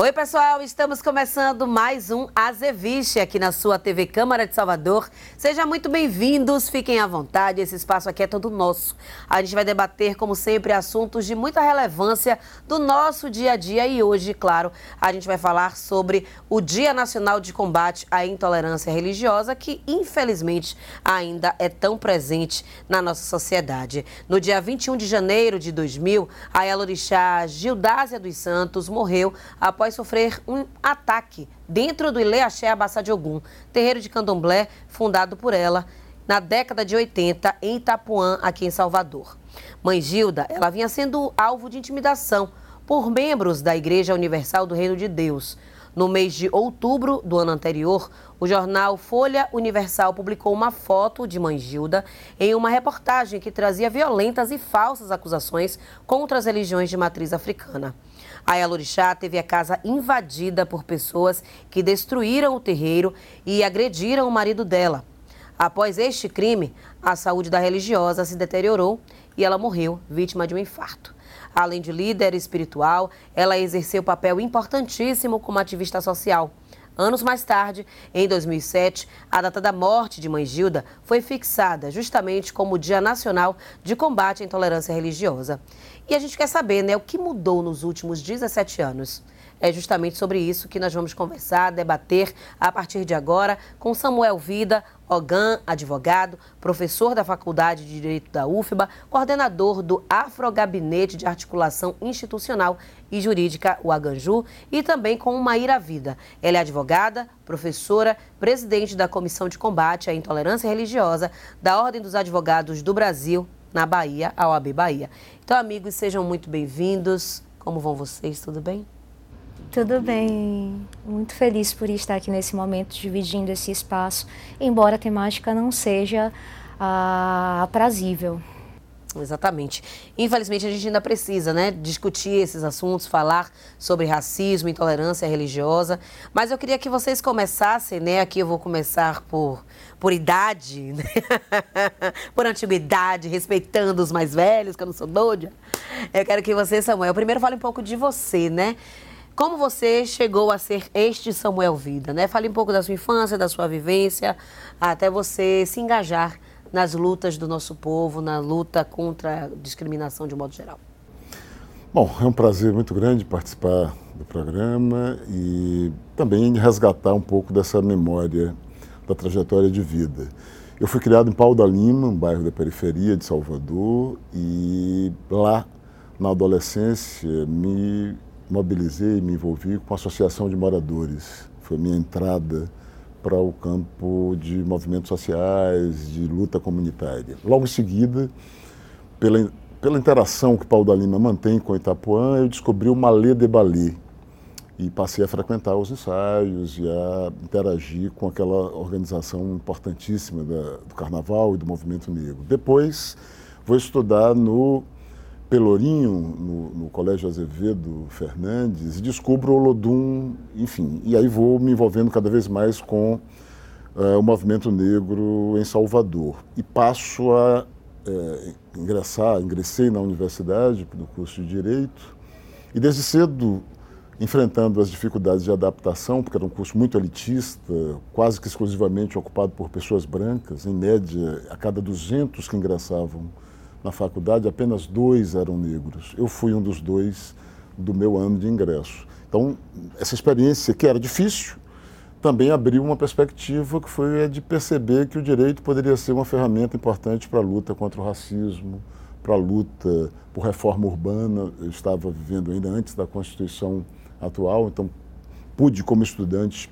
Oi, pessoal, estamos começando mais um Azeviche aqui na sua TV Câmara de Salvador. Sejam muito bem-vindos, fiquem à vontade, esse espaço aqui é todo nosso. A gente vai debater, como sempre, assuntos de muita relevância do nosso dia a dia e hoje, claro, a gente vai falar sobre o Dia Nacional de Combate à Intolerância Religiosa, que infelizmente ainda é tão presente na nossa sociedade. No dia 21 de janeiro de 2000, a Elorixá Gildásia dos Santos morreu após após sofrer um ataque dentro do Ilê Axé Abassá de Ogum, terreiro de candomblé fundado por ela na década de 80 em Itapuã, aqui em Salvador. Mãe Gilda, ela vinha sendo alvo de intimidação por membros da Igreja Universal do Reino de Deus. No mês de outubro do ano anterior, o jornal Folha Universal publicou uma foto de Mãe Gilda em uma reportagem que trazia violentas e falsas acusações contra as religiões de matriz africana. A Elorixá teve a casa invadida por pessoas que destruíram o terreiro e agrediram o marido dela. Após este crime, a saúde da religiosa se deteriorou e ela morreu vítima de um infarto. Além de líder espiritual, ela exerceu papel importantíssimo como ativista social. Anos mais tarde, em 2007, a data da morte de Mãe Gilda foi fixada justamente como o Dia Nacional de Combate à Intolerância Religiosa. E a gente quer saber, né, o que mudou nos últimos 17 anos. É justamente sobre isso que nós vamos conversar, debater a partir de agora com Samuel Vida, Ogan, advogado, professor da Faculdade de Direito da UFBA, coordenador do Afrogabinete de Articulação Institucional e Jurídica, o Aganju, e também com Maíra Vida. Ela é advogada, professora, presidente da Comissão de Combate à Intolerância Religiosa da Ordem dos Advogados do Brasil, na Bahia, a OAB Bahia. Então, amigos, sejam muito bem-vindos. Como vão vocês? Tudo bem? Tudo bem. Muito feliz por estar aqui nesse momento, dividindo esse espaço, embora a temática não seja ah, aprazível. Exatamente. Infelizmente, a gente ainda precisa né, discutir esses assuntos, falar sobre racismo, intolerância religiosa. Mas eu queria que vocês começassem, né? Aqui eu vou começar por, por idade, né? por antiguidade, respeitando os mais velhos, que eu não sou doida. Eu quero que você, Samuel, primeiro fale um pouco de você, né? Como você chegou a ser este Samuel Vida, né? Fale um pouco da sua infância, da sua vivência, até você se engajar nas lutas do nosso povo, na luta contra a discriminação de um modo geral. Bom, é um prazer muito grande participar do programa e também resgatar um pouco dessa memória da trajetória de vida. Eu fui criado em Pau da Lima, um bairro da periferia de Salvador, e lá, na adolescência, me mobilizei, me envolvi com a Associação de Moradores. Foi minha entrada para o campo de movimentos sociais, de luta comunitária. Logo em seguida, pela, pela interação que Paulo da Lima mantém com Itapuã, eu descobri o Malê de Balé e passei a frequentar os ensaios e a interagir com aquela organização importantíssima da, do Carnaval e do Movimento Negro. Depois, vou estudar no Pelourinho, no, no, Colégio Azevedo Fernandes, e descubro o Olodum, enfim, e aí vou me envolvendo cada vez mais com uh, o movimento negro em Salvador. E passo a uh, ingressar, ingressei na universidade, no curso de Direito, e desde cedo, enfrentando as dificuldades de adaptação, porque era um curso muito elitista, quase que exclusivamente ocupado por pessoas brancas, em média, a cada 200 que ingressavam na faculdade, apenas dois eram negros. Eu fui um dos dois do meu ano de ingresso. Então, essa experiência, que era difícil, também abriu uma perspectiva que foi a de perceber que o direito poderia ser uma ferramenta importante para a luta contra o racismo, para a luta por reforma urbana. Eu estava vivendo ainda antes da Constituição atual, então pude, como estudante,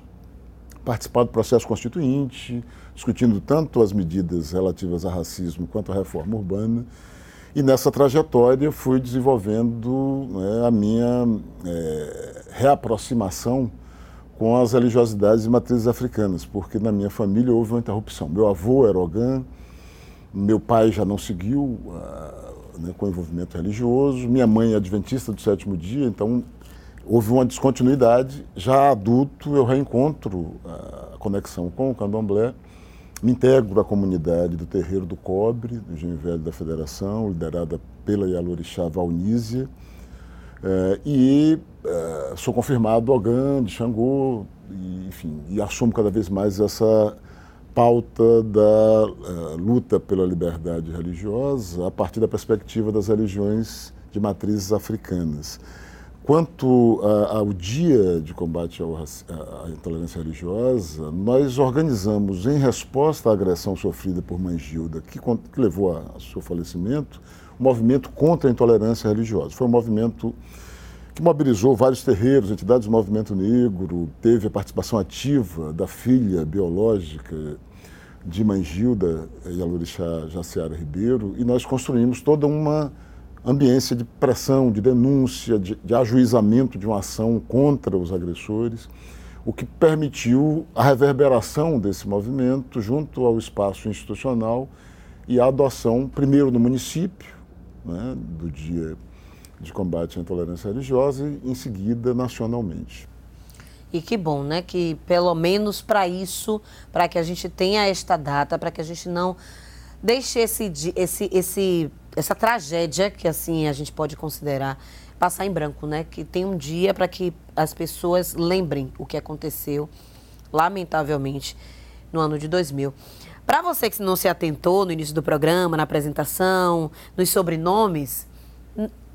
participar do processo constituinte, discutindo tanto as medidas relativas a racismo quanto a reforma urbana. E nessa trajetória fui desenvolvendo né, a minha é, reaproximação com as religiosidades e matrizes africanas, porque na minha família houve uma interrupção. Meu avô era Ogan, meu pai já não seguiu uh, né, com o envolvimento religioso, minha mãe é adventista do sétimo dia, então houve uma descontinuidade. Já adulto, eu reencontro a conexão com o candomblé me integro à comunidade do Terreiro do Cobre, do Engenho Velho da Federação, liderada pela Yalorixá Valnísia. É, e é, sou confirmado Ogã, de Xangô, enfim, e assumo cada vez mais essa pauta da uh, luta pela liberdade religiosa a partir da perspectiva das religiões de matrizes africanas. Quanto ao dia de combate à intolerância religiosa, nós organizamos, em resposta à agressão sofrida por Mãe Gilda, que, levou ao seu falecimento, um movimento contra a intolerância religiosa. Foi um movimento que mobilizou vários terreiros, entidades do movimento negro, teve a participação ativa da filha biológica de Mãe Gilda e Jaciara Ribeiro, e nós construímos toda uma ambiência de pressão, de denúncia, de, de ajuizamento de uma ação contra os agressores, o que permitiu a reverberação desse movimento junto ao espaço institucional e a adoção, primeiro no município, né, do Dia de Combate à Intolerância Religiosa, e em seguida nacionalmente. E que bom, né? Que pelo menos para isso, para que a gente tenha esta data, para que a gente não deixe esse, esse, esse essa tragédia, que assim a gente pode considerar, passar em branco, né? Que tem um dia para que as pessoas lembrem o que aconteceu, lamentavelmente, no ano de 2000. Para você que não se atentou no início do programa, na apresentação, nos sobrenomes,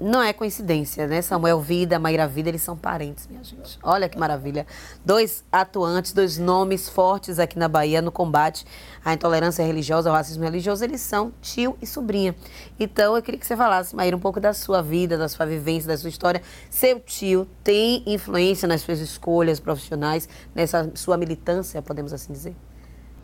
não é coincidência, né? Samuel Vida, Maíra Vida, eles são parentes, minha gente. Olha que maravilha. Dois atuantes, dois nomes fortes aqui na Bahia no combate à intolerância religiosa, ao racismo religioso, eles são tio e sobrinha. Então, eu queria que você falasse, Maíra, um pouco da sua vida, da sua vivência, da sua história. Seu tio tem influência nas suas escolhas profissionais, nessa sua militância, podemos assim dizer?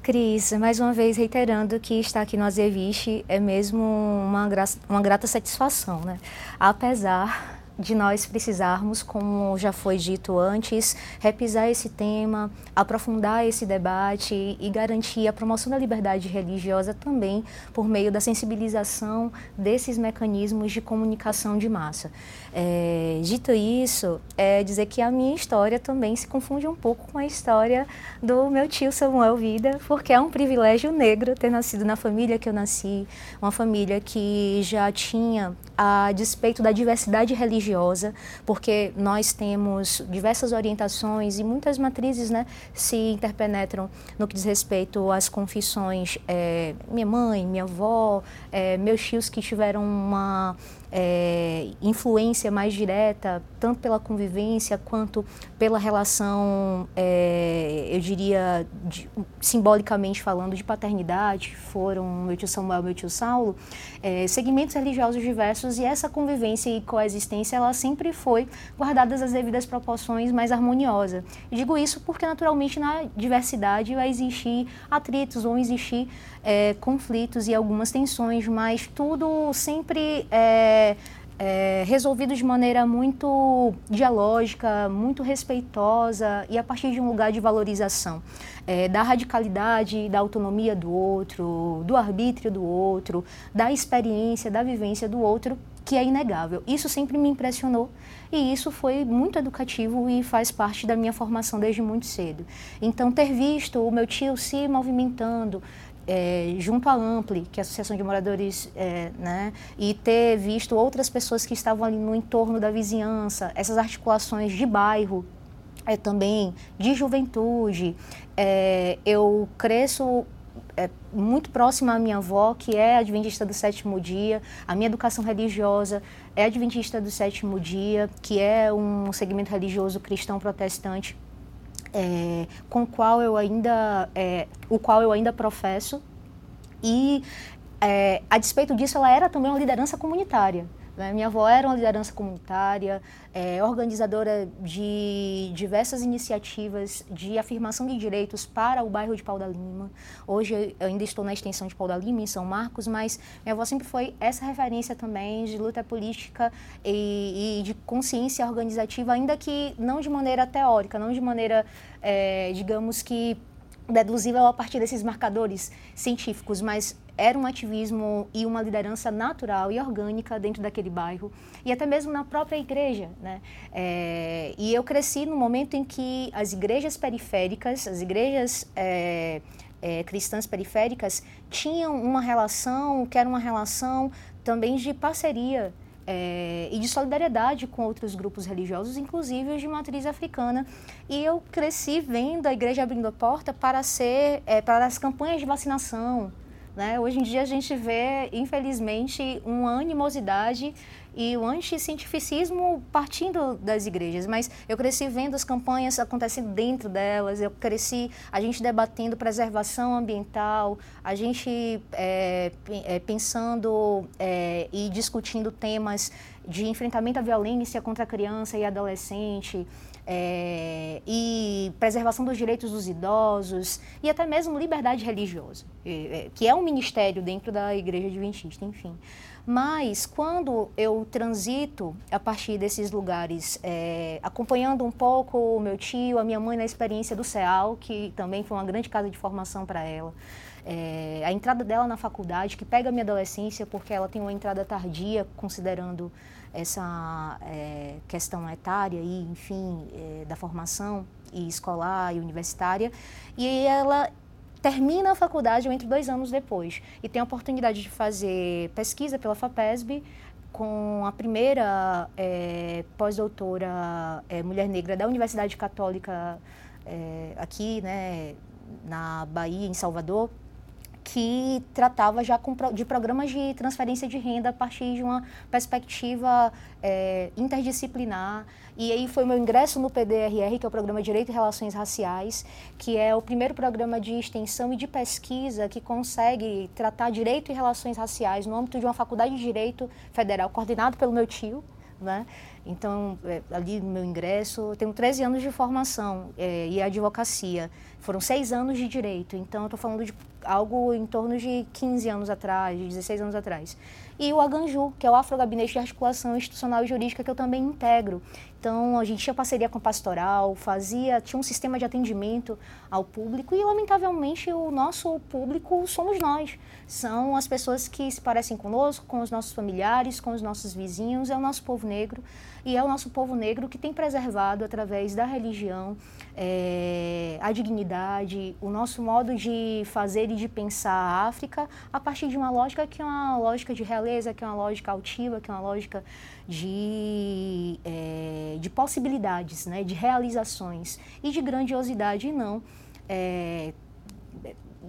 Cris, mais uma vez reiterando que estar aqui no Azeviche é mesmo uma, uma grata satisfação, né? Apesar de nós precisarmos, como já foi dito antes, repisar esse tema, aprofundar esse debate e garantir a promoção da liberdade religiosa também por meio da sensibilização desses mecanismos de comunicação de massa. É, dito isso, é dizer que a minha história também se confunde um pouco com a história do meu tio Samuel Vida, porque é um privilégio negro ter nascido na família que eu nasci, uma família que já tinha, a despeito da diversidade religiosa, porque nós temos diversas orientações e muitas matrizes né, se interpenetram no que diz respeito às confissões. É, minha mãe, minha avó, é, meus tios que tiveram uma é, influência mais direta, tanto pela convivência quanto pela relação, é, eu diria, de, simbolicamente falando, de paternidade, foram meu tio Samuel e meu tio Saulo, é, segmentos religiosos diversos e essa convivência e coexistência, ela sempre foi guardadas as devidas proporções mais harmoniosa. E digo isso porque, naturalmente, na diversidade vai existir atritos, vão existir é, conflitos e algumas tensões, mas tudo sempre é, é, resolvido de maneira muito dialógica, muito respeitosa e a partir de um lugar de valorização. É, da radicalidade, da autonomia do outro, do arbítrio do outro, da experiência, da vivência do outro, que é inegável. Isso sempre me impressionou e isso foi muito educativo e faz parte da minha formação desde muito cedo. Então, ter visto o meu tio se movimentando, é, junto à Ampli, que é a Associação de Moradores, é, né, e ter visto outras pessoas que estavam ali no entorno da vizinhança, essas articulações de bairro, é, também de juventude. É, eu cresço é, muito próxima à minha avó, que é adventista do sétimo dia. A minha educação religiosa é adventista do sétimo dia, que é um segmento religioso cristão protestante é, com qual eu ainda, é, o qual eu ainda professo. E, é, a despeito disso, ela era também uma liderança comunitária. Né? Minha avó era uma liderança comunitária, é, organizadora de diversas iniciativas de afirmação de direitos para o bairro de Pau da Lima. Hoje eu ainda estou na extensão de Pau da Lima, em São Marcos, mas minha avó sempre foi essa referência também de luta política e, e de consciência organizativa, ainda que não de maneira teórica, não de maneira, é, digamos que deduzível a partir desses marcadores científicos, mas era um ativismo e uma liderança natural e orgânica dentro daquele bairro e até mesmo na própria igreja, né? É, e eu cresci no momento em que as igrejas periféricas, as igrejas é, é, cristãs periféricas tinham uma relação que era uma relação também de parceria é, e de solidariedade com outros grupos religiosos, inclusive os de matriz africana. E eu cresci vendo a igreja abrindo a porta para ser é, para as campanhas de vacinação. Né? Hoje em dia a gente vê, infelizmente, uma animosidade e o anticientificismo partindo das igrejas. Mas eu cresci vendo as campanhas acontecendo dentro delas, eu cresci a gente debatendo preservação ambiental, a gente é, é, pensando é, e discutindo temas de enfrentamento à violência contra a criança e adolescente. É, e preservação dos direitos dos idosos e até mesmo liberdade religiosa, é, que é um ministério dentro da Igreja Adventista, enfim. Mas quando eu transito a partir desses lugares, é, acompanhando um pouco o meu tio, a minha mãe na experiência do CEAL, que também foi uma grande casa de formação para ela, é, a entrada dela na faculdade, que pega a minha adolescência, porque ela tem uma entrada tardia, considerando essa é, questão etária e, enfim, é, da formação e escolar e universitária, e ela termina a faculdade, eu entro dois anos depois. E tenho a oportunidade de fazer pesquisa pela FAPESB, com a primeira é, pós-doutora mulher negra da Universidade Católica aqui, né, na Bahia, em Salvador, que tratava já com, de programas de transferência de renda a partir de uma perspectiva é, interdisciplinar. E aí foi meu ingresso no PDRR, que é o Programa Direito e Relações Raciais, que é o primeiro programa de extensão e de pesquisa que consegue tratar direito e relações raciais no âmbito de uma faculdade de direito federal, coordenado pelo meu tio, né? Então, é, ali no meu ingresso, eu tenho 13 anos de formação é, e advocacia. Foram seis anos de direito. Então, eu estou falando de algo em torno de 15 anos atrás, de 16 anos atrás. E o AGANJU, que é o Afro Gabinete de Articulação Institucional e Jurídica, que eu também integro. Então, a gente tinha parceria com o pastoral, fazia, tinha um sistema de atendimento ao público e, lamentavelmente, o nosso público somos nós. São as pessoas que se parecem conosco, com os nossos familiares, com os nossos vizinhos, é o nosso povo negro e é o nosso povo negro que tem preservado, através da religião, é, a dignidade, o nosso modo de fazer e de pensar a África a partir de uma lógica que é uma lógica de realeza, que é uma lógica altiva, que é uma lógica de, é, de possibilidades, né, de realizações e de grandiosidade, e não é,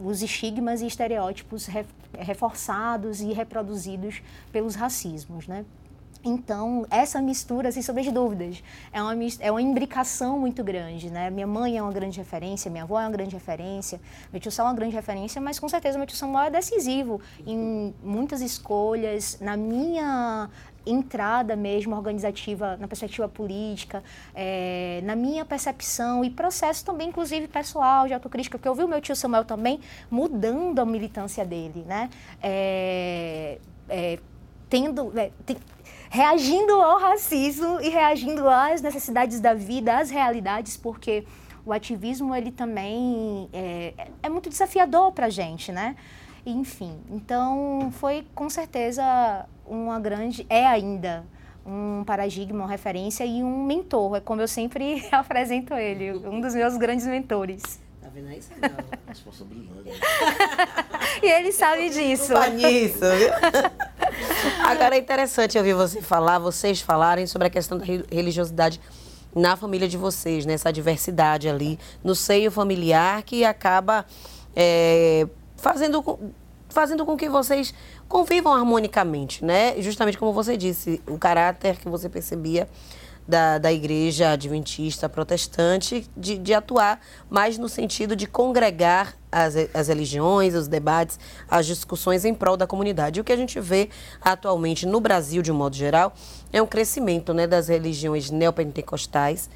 os estigmas e estereótipos reforçados e reproduzidos pelos racismos, né? Então, essa mistura, sem sombra dúvidas, é uma, é uma imbricação muito grande, né? Minha mãe é uma grande referência, minha avó é uma grande referência, meu tio Samuel é uma grande referência, mas com certeza meu tio Samuel é decisivo em muitas escolhas, na minha entrada mesmo organizativa, na perspectiva política, é, na minha percepção e processo também, inclusive pessoal, de autocrítica, porque eu vi o meu tio Samuel também mudando a militância dele, né? É, é, tendo, tem, reagindo ao racismo e reagindo às necessidades da vida, às realidades, porque o ativismo ele também é, é muito desafiador para a gente, né? Enfim, então foi com certeza uma grande, é ainda um paradigma, uma referência e um mentor, é como eu sempre apresento ele, um dos meus grandes mentores. Tá vendo aí? Responsabilidade. e ele sabe disso. nisso, viu? Agora é interessante ouvir você falar, vocês falarem sobre a questão da religiosidade na família de vocês, né? essa diversidade ali no seio familiar que acaba é, fazendo, fazendo com que vocês convivam harmonicamente, né? Justamente como você disse, o caráter que você percebia da, da igreja adventista protestante de, de atuar mais no sentido de congregar as, as religiões, os debates, as discussões em prol da comunidade. E o que a gente vê atualmente no Brasil, de um modo geral, é um crescimento né, das religiões neopentecostais.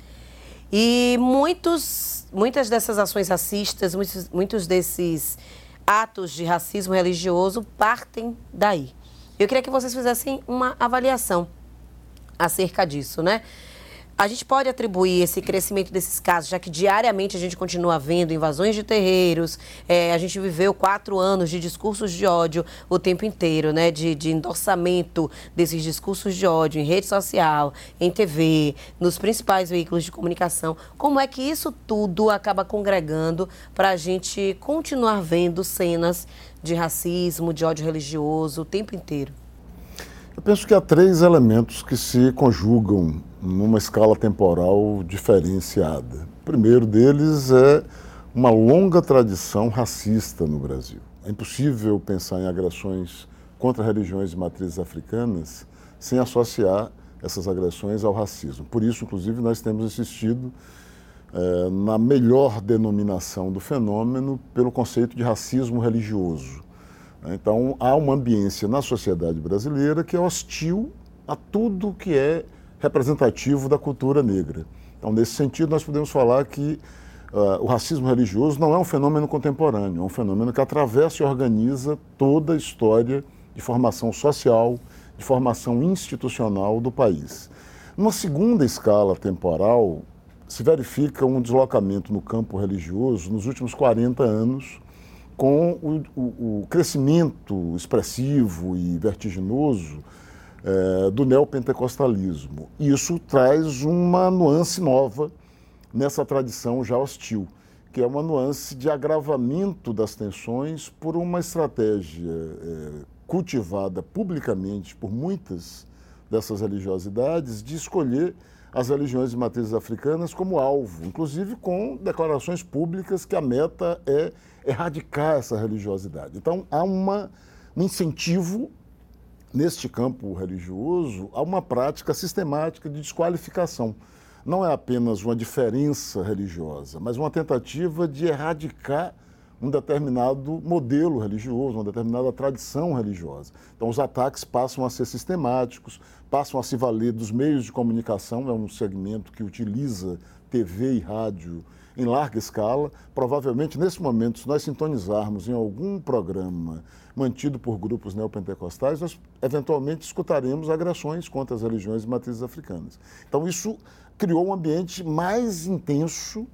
E muitos, muitas dessas ações racistas, muitos, muitos desses atos de racismo religioso partem daí. Eu queria que vocês fizessem uma avaliação acerca disso, né? A gente pode atribuir esse crescimento desses casos, já que diariamente a gente continua vendo invasões de terreiros, é, a gente viveu quatro anos de discursos de ódio o tempo inteiro, né? De, de endossamento desses discursos de ódio em rede social, em TV, nos principais veículos de comunicação. Como é que isso tudo acaba congregando para a gente continuar vendo cenas de racismo, de ódio religioso o tempo inteiro? Eu penso que há três elementos que se conjugam numa escala temporal diferenciada. O primeiro deles é uma longa tradição racista no Brasil. É impossível pensar em agressões contra religiões de matrizes africanas sem associar essas agressões ao racismo. Por isso, inclusive, nós temos insistido eh, na melhor denominação do fenômeno pelo conceito de racismo religioso. Então, há uma ambiência na sociedade brasileira que é hostil a tudo que é representativo da cultura negra. Então, nesse sentido, nós podemos falar que uh, o racismo religioso não é um fenômeno contemporâneo, é um fenômeno que atravessa e organiza toda a história de formação social, de formação institucional do país. Numa segunda escala temporal, se verifica um deslocamento no campo religioso nos últimos 40 anos com o, o, o crescimento expressivo e vertiginoso é, do neopentecostalismo. Isso traz uma nuance nova nessa tradição já hostil, que é uma nuance de agravamento das tensões por uma estratégia é, cultivada publicamente por muitas dessas religiosidades de escolher as religiões de matrizes africanas como alvo, inclusive com declarações públicas que a meta é erradicar essa religiosidade. Então, há uma, um incentivo neste campo religioso a uma prática sistemática de desqualificação. Não é apenas uma diferença religiosa, mas uma tentativa de erradicar um determinado modelo religioso, uma determinada tradição religiosa. Então, os ataques passam a ser sistemáticos, passam a se valer dos meios de comunicação, é um segmento que utiliza TV e rádio em larga escala. Provavelmente, nesse momento, se nós sintonizarmos em algum programa mantido por grupos neopentecostais, nós eventualmente escutaremos agressões contra as religiões de matrizes africanas. Então, isso criou um ambiente mais intenso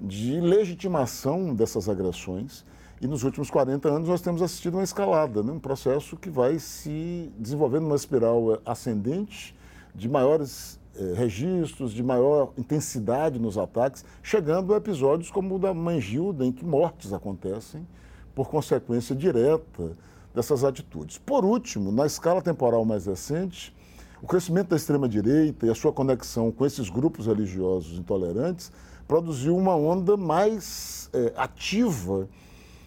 de legitimação dessas agressões. E nos últimos 40 anos nós temos assistido uma escalada, né? um processo que vai se desenvolvendo numa espiral ascendente de maiores eh, registros, de maior intensidade nos ataques, chegando a episódios como o da Mangilda, em que mortes acontecem por consequência direta dessas atitudes. Por último, na escala temporal mais recente, o crescimento da extrema-direita e a sua conexão com esses grupos religiosos intolerantes produziu uma onda mais é, ativa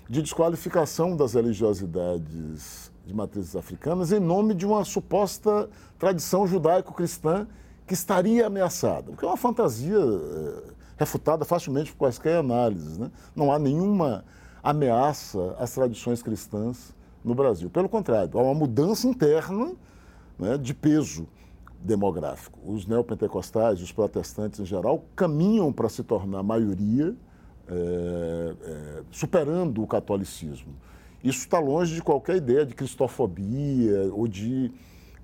de desqualificação das religiosidades de matrizes africanas em nome de uma suposta tradição judaico-cristã que estaria ameaçada, o que é uma fantasia é, refutada facilmente por quaisquer análises. Né? Não há nenhuma ameaça às tradições cristãs no Brasil. Pelo contrário, há uma mudança interna né, de peso demográfico. Os neopentecostais, os protestantes em geral, caminham para se tornar maioria, é, é, superando o catolicismo. Isso está longe de qualquer ideia de cristofobia ou de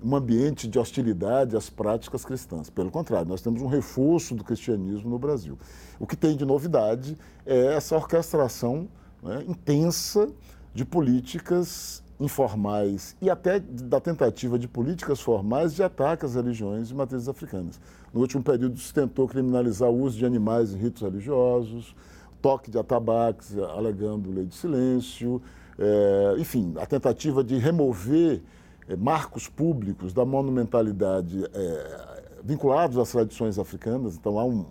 um ambiente de hostilidade às práticas cristãs. Pelo contrário, nós temos um reforço do cristianismo no Brasil. O que tem de novidade é essa orquestração né, intensa de políticas informais e até da tentativa de políticas formais de ataque às religiões de matrizes africanas. No último período se tentou criminalizar o uso de animais em ritos religiosos, toque de atabaques alegando lei de silêncio, é, enfim, a tentativa de remover é, marcos públicos da monumentalidade é, vinculados às tradições africanas. Então há um,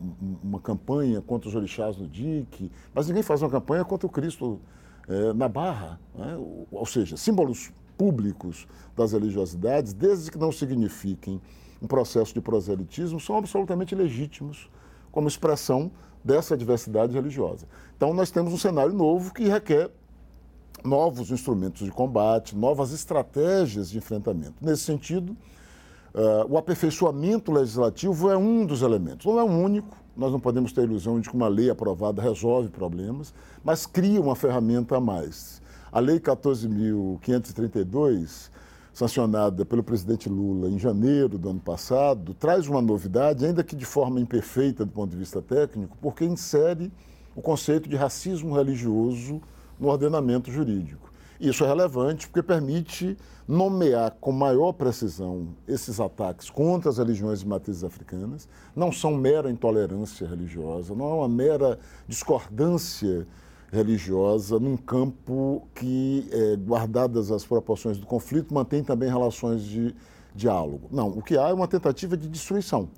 uma campanha contra os orixás no dique, mas ninguém faz uma campanha contra o Cristo é, na barra, né? ou seja, símbolos públicos das religiosidades, desde que não signifiquem um processo de proselitismo, são absolutamente legítimos como expressão dessa diversidade religiosa. Então, nós temos um cenário novo que requer novos instrumentos de combate, novas estratégias de enfrentamento. Nesse sentido, uh, o aperfeiçoamento legislativo é um dos elementos, não é o único, nós não podemos ter a ilusão de que uma lei aprovada resolve problemas, mas cria uma ferramenta a mais. A Lei 14.532, sancionada pelo presidente Lula em janeiro do ano passado, traz uma novidade, ainda que de forma imperfeita do ponto de vista técnico, porque insere o conceito de racismo religioso no ordenamento jurídico. Isso é relevante porque permite nomear com maior precisão esses ataques contra as religiões de matrizes africanas. Não são mera intolerância religiosa, não é uma mera discordância religiosa num campo que, é, guardadas as proporções do conflito, mantém também relações de diálogo. Não, o que há é uma tentativa de destruição.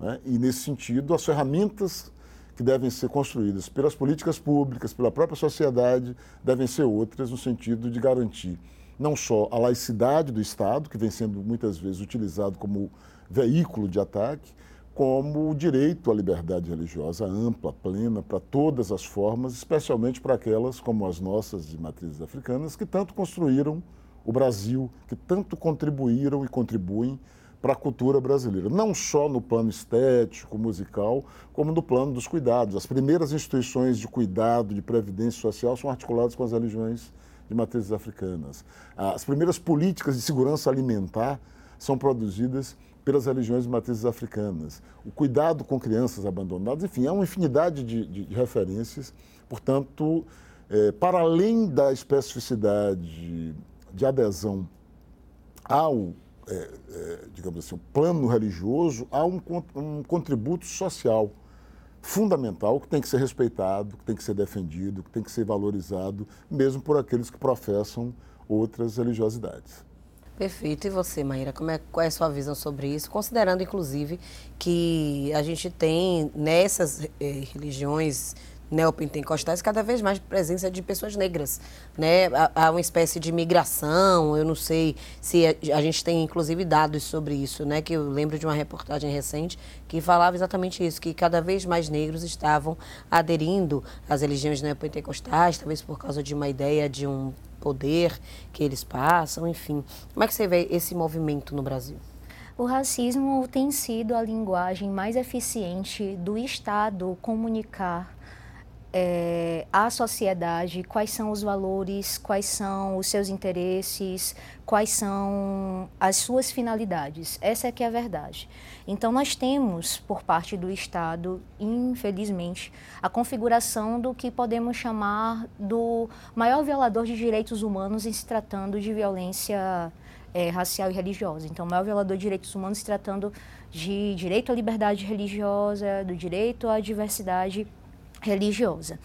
Né? E, nesse sentido, as ferramentas que devem ser construídas pelas políticas públicas, pela própria sociedade, devem ser outras no sentido de garantir não só a laicidade do Estado, que vem sendo muitas vezes utilizado como veículo de ataque, como o direito à liberdade religiosa ampla, plena, para todas as formas, especialmente para aquelas como as nossas de matrizes africanas, que tanto construíram o Brasil, que tanto contribuíram e contribuem para a cultura brasileira, não só no plano estético, musical, como no plano dos cuidados. As primeiras instituições de cuidado, de previdência social são articuladas com as religiões de matrizes africanas. As primeiras políticas de segurança alimentar são produzidas pelas religiões de matrizes africanas, o cuidado com crianças abandonadas, enfim, há uma infinidade de, de, de referências. Portanto, é, para além da especificidade de adesão ao, é, é, digamos assim, plano religioso, há um, um contributo social fundamental que tem que ser respeitado, que tem que ser defendido, que tem que ser valorizado, mesmo por aqueles que professam outras religiosidades. Perfeito. E você, Maíra, como é, qual é a sua visão sobre isso? Considerando, inclusive, que a gente tem nessas eh, religiões neopentecostais cada vez mais presença de pessoas negras, né? Há, uma espécie de migração, eu não sei se a, a, gente tem inclusive dados sobre isso, né? Que eu lembro de uma reportagem recente que falava exatamente isso, que cada vez mais negros estavam aderindo às religiões neopentecostais, talvez por causa de uma ideia de um poder que eles passam, enfim. Como é que você vê esse movimento no Brasil? O racismo tem sido a linguagem mais eficiente do Estado comunicar é, à sociedade quais são os valores, quais são os seus interesses, quais são as suas finalidades. Essa é que é a verdade. Então nós temos, por parte do Estado, infelizmente, a configuração do que podemos chamar do maior violador de direitos humanos em se tratando de violência é, racial e religiosa. Então, o maior violador de direitos humanos se tratando de direito à liberdade religiosa, do direito à diversidade religiosa.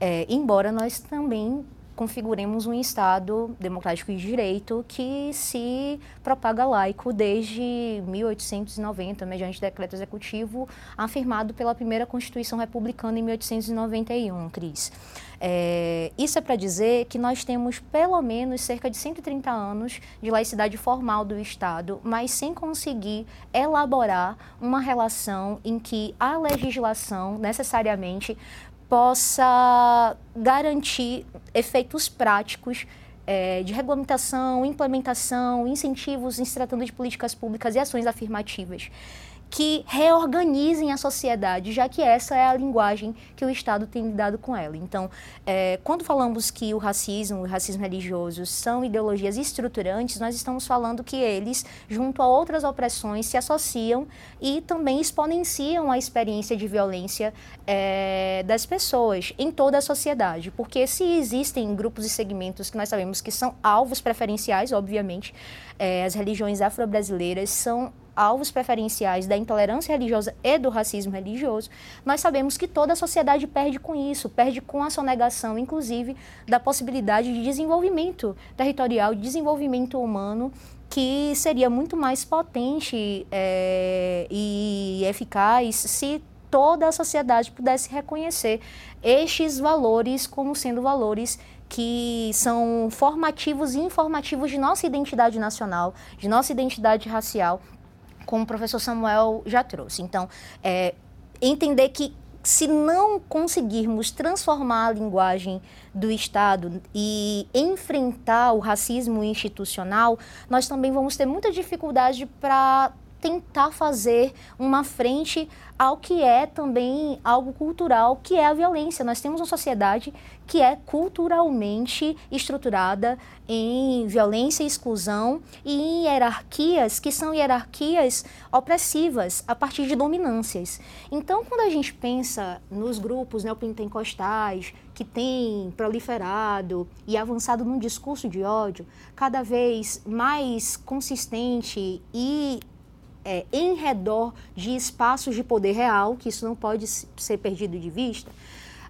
É, embora nós também configuremos um Estado democrático e de direito que se propaga laico desde 1890, mediante decreto executivo afirmado pela primeira Constituição Republicana em 1891, Cris. É, isso é para dizer que nós temos pelo menos cerca de 130 anos de laicidade formal do Estado, mas sem conseguir elaborar uma relação em que a legislação necessariamente possa garantir efeitos práticos é, de regulamentação, implementação, incentivos em se tratando de políticas públicas e ações afirmativas que reorganizem a sociedade, já que essa é a linguagem que o Estado tem lidado com ela. Então, é, quando falamos que o racismo, o racismo religioso são ideologias estruturantes, nós estamos falando que eles, junto a outras opressões, se associam e também exponenciam a experiência de violência é, das pessoas em toda a sociedade. Porque se existem grupos e segmentos que nós sabemos que são alvos preferenciais, obviamente, é, as religiões afro-brasileiras são alvos preferenciais da intolerância religiosa e do racismo religioso, nós sabemos que toda a sociedade perde com isso, perde com a sonegação, inclusive, da possibilidade de desenvolvimento territorial, de desenvolvimento humano que seria muito mais potente é, e eficaz se toda a sociedade pudesse reconhecer estes valores como sendo valores que são formativos e informativos de nossa identidade nacional, de nossa identidade racial como o professor Samuel já trouxe. Então, é, entender que se não conseguirmos transformar a linguagem do Estado e enfrentar o racismo institucional, nós também vamos ter muita dificuldade para tentar fazer uma frente ao que é também algo cultural, que é a violência. Nós temos uma sociedade que é culturalmente estruturada em violência e exclusão e em hierarquias que são hierarquias opressivas a partir de dominâncias. Então, quando a gente pensa nos grupos neopentecostais que têm proliferado e avançado num discurso de ódio cada vez mais consistente e é, em redor de espaços de poder real, que isso não pode ser perdido de vista,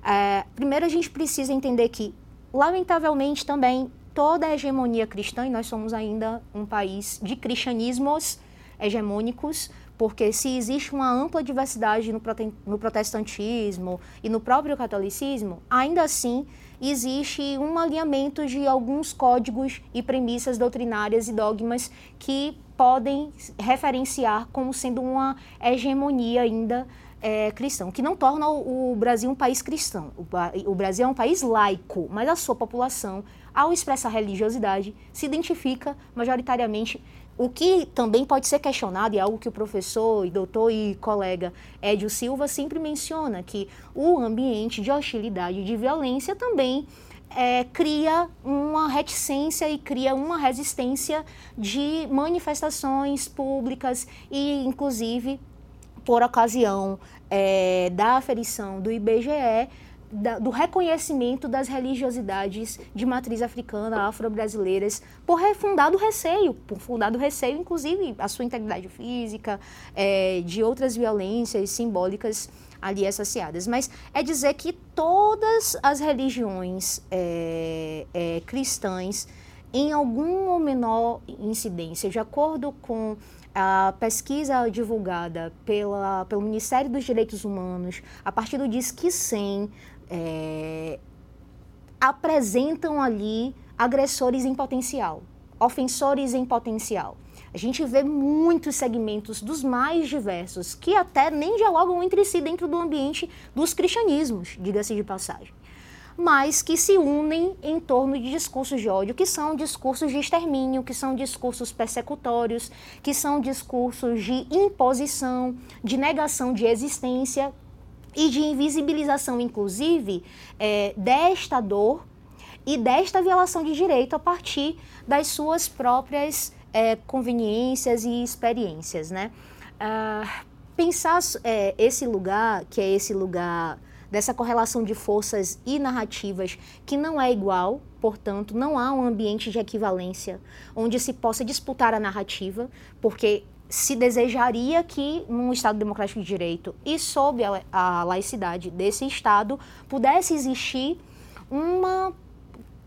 é, primeiro a gente precisa entender que, lamentavelmente também, toda a hegemonia cristã, e nós somos ainda um país de cristianismos hegemônicos, porque se existe uma ampla diversidade no protestantismo e no próprio catolicismo, ainda assim existe um alinhamento de alguns códigos e premissas doutrinárias e dogmas que podem referenciar como sendo uma hegemonia ainda é, cristão, que não torna o, o Brasil um país cristão. O, o, Brasil é um país laico, mas a sua população, ao expressar religiosidade, se identifica majoritariamente. O que também pode ser questionado, e é algo que o professor e doutor e colega Edio Silva sempre menciona, que o ambiente de hostilidade, de violência também é, cria uma reticência e cria uma resistência de manifestações públicas e, inclusive, por ocasião é, da aferição do IBGE, da, do reconhecimento das religiosidades de matriz africana, afro-brasileiras, por fundado receio, por fundado receio, inclusive, a sua integridade física, é, de outras violências simbólicas ali associadas. Mas é dizer que todas as religiões é, é, cristãs, em algum ou menor incidência, de acordo com a pesquisa divulgada pela, pelo Ministério dos Direitos Humanos, a partir do Disque 100, é, apresentam ali agressores em potencial, ofensores em potencial. A gente vê muitos segmentos dos mais diversos que até nem dialogam entre si dentro do ambiente dos cristianismos, diga-se de passagem mas que se unem em torno de discursos de ódio, que são discursos de extermínio, que são discursos persecutórios, que são discursos de imposição, de negação de existência e de invisibilização, inclusive, é, desta dor e desta violação de direito a partir das suas próprias é, conveniências e experiências, né? Ah, pensar é, esse lugar, que é esse lugar dessa correlação de forças e narrativas que não é igual, portanto, não há um ambiente de equivalência onde se possa disputar a narrativa, porque se desejaria que, num Estado democrático de direito e sob a, a laicidade desse Estado, pudesse existir uma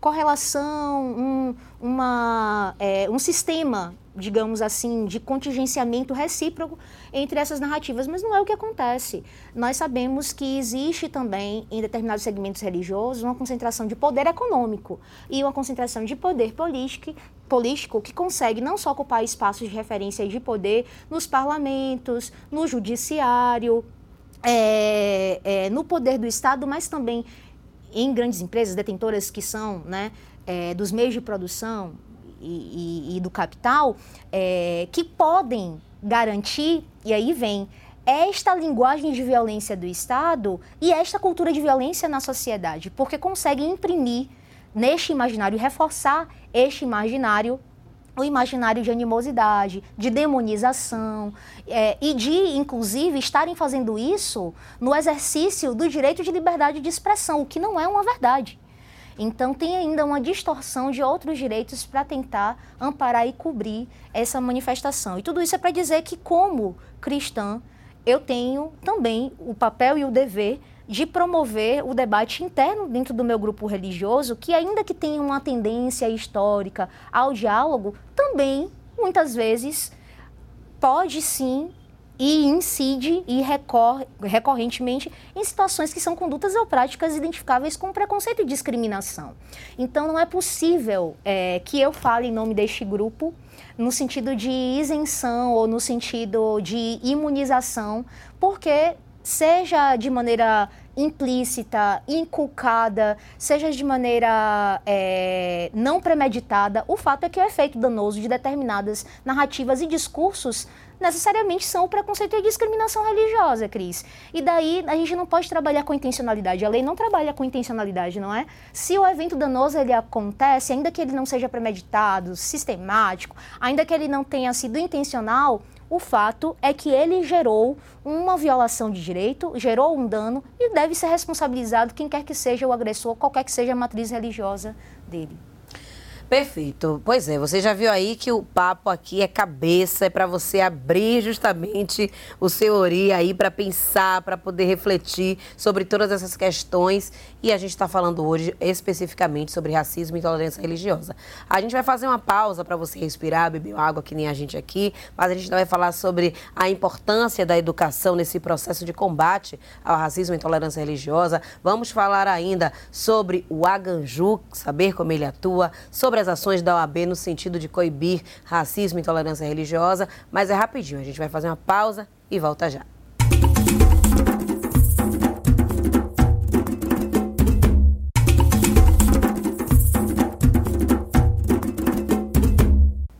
correlação, um, uma, é, um sistema digamos assim, de contingenciamento recíproco entre essas narrativas, mas não é o que acontece. Nós sabemos que existe também, em determinados segmentos religiosos, uma concentração de poder econômico e uma concentração de poder político, político que consegue não só ocupar espaços de referência e de poder nos parlamentos, no judiciário, é, é, no poder do Estado, mas também em grandes empresas detentoras que são né, é, dos meios de produção, e, e, e do capital é, que podem garantir, e aí vem esta linguagem de violência do Estado e esta cultura de violência na sociedade, porque conseguem imprimir neste imaginário, reforçar este imaginário o imaginário de animosidade, de demonização é, e de, inclusive, estarem fazendo isso no exercício do direito de liberdade de expressão, o que não é uma verdade. Então, tem ainda uma distorção de outros direitos para tentar amparar e cobrir essa manifestação. E tudo isso é para dizer que, como cristã, eu tenho também o papel e o dever de promover o debate interno dentro do meu grupo religioso, que ainda que tenha uma tendência histórica ao diálogo, também muitas vezes pode sim e incide e recorre, recorrentemente em situações que são condutas ou práticas identificáveis com preconceito e discriminação. Então, não é possível é, que eu fale em nome deste grupo no sentido de isenção ou no sentido de imunização, porque seja de maneira implícita, inculcada, seja de maneira é, não premeditada, o fato é que o efeito danoso de determinadas narrativas e discursos necessariamente são o preconceito e a discriminação religiosa, Cris. E daí a gente não pode trabalhar com intencionalidade. A lei não trabalha com intencionalidade, não é? Se o evento danoso ele acontece, ainda que ele não seja premeditado, sistemático, ainda que ele não tenha sido intencional, o fato é que ele gerou uma violação de direito, gerou um dano e deve ser responsabilizado quem quer que seja o agressor, qualquer que seja a matriz religiosa dele. Perfeito. Pois é, você já viu aí que o papo aqui é cabeça, é para você abrir justamente o seu ori aí para pensar, para poder refletir sobre todas essas questões. E a gente está falando hoje especificamente sobre racismo e intolerância religiosa. A gente vai fazer uma pausa para você respirar, beber água que nem a gente aqui, mas a gente vai falar sobre a importância da educação nesse processo de combate ao racismo e intolerância religiosa. Vamos falar ainda sobre o Aganju, saber como ele atua, sobre as ações da OAB no sentido de coibir racismo e intolerância religiosa, mas é rapidinho, a gente vai fazer uma pausa e volta já.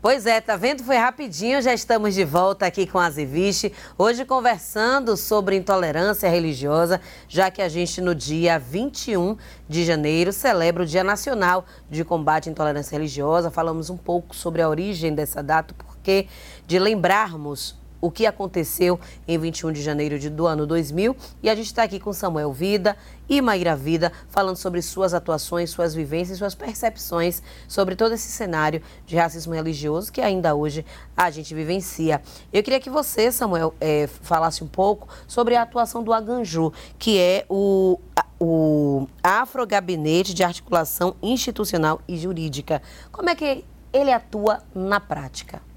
Pois é, tá vendo? Foi rapidinho, já estamos de volta aqui com a Zeviche, hoje conversando sobre intolerância religiosa, já que a gente no dia 21 de janeiro celebra o Dia Nacional de Combate à Intolerância Religiosa. Falamos um pouco sobre a origem dessa data, porque de lembrarmos o que aconteceu em 21 de janeiro de, do ano 2000. E a gente está aqui com Samuel Vida e Maíra Vida, falando sobre suas atuações, suas vivências, suas percepções sobre todo esse cenário de racismo religioso que ainda hoje a gente vivencia. Eu queria que você, Samuel, é, falasse um pouco sobre a atuação do Aganju, que é o, o Afro Gabinete de Articulação Institucional e Jurídica. Como é que ele atua na prática?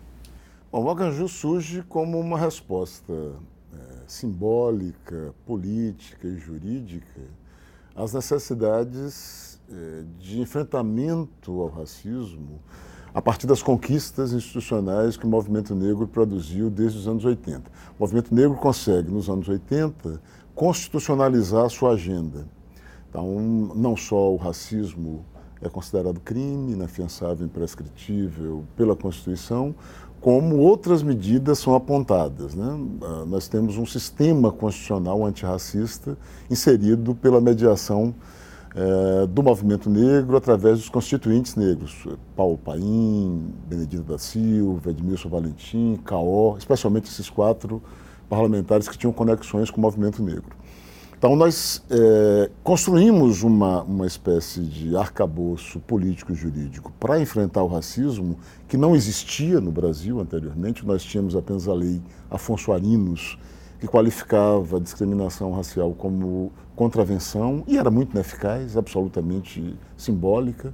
Bom, o Aganju surge como uma resposta é, simbólica, política e jurídica às necessidades é, de enfrentamento ao racismo a partir das conquistas institucionais que o movimento negro produziu desde os anos 80. O movimento negro consegue, nos anos 80, constitucionalizar a sua agenda. Então, não só o racismo é considerado crime, inafiançável, imprescritível pela Constituição, como outras medidas são apontadas. Né? Ah, nós temos um sistema constitucional antirracista inserido pela mediação eh, do movimento negro através dos constituintes negros, Paulo Paim, Benedito da Silva, Edmilson Valentim, Caó, especialmente esses quatro parlamentares que tinham conexões com o movimento negro. Então, nós é, construímos uma, uma espécie de arcabouço político-jurídico para enfrentar o racismo que não existia no Brasil anteriormente. Nós tínhamos apenas a lei Afonso Arinos, que qualificava a discriminação racial como contravenção e era muito ineficaz, absolutamente simbólica.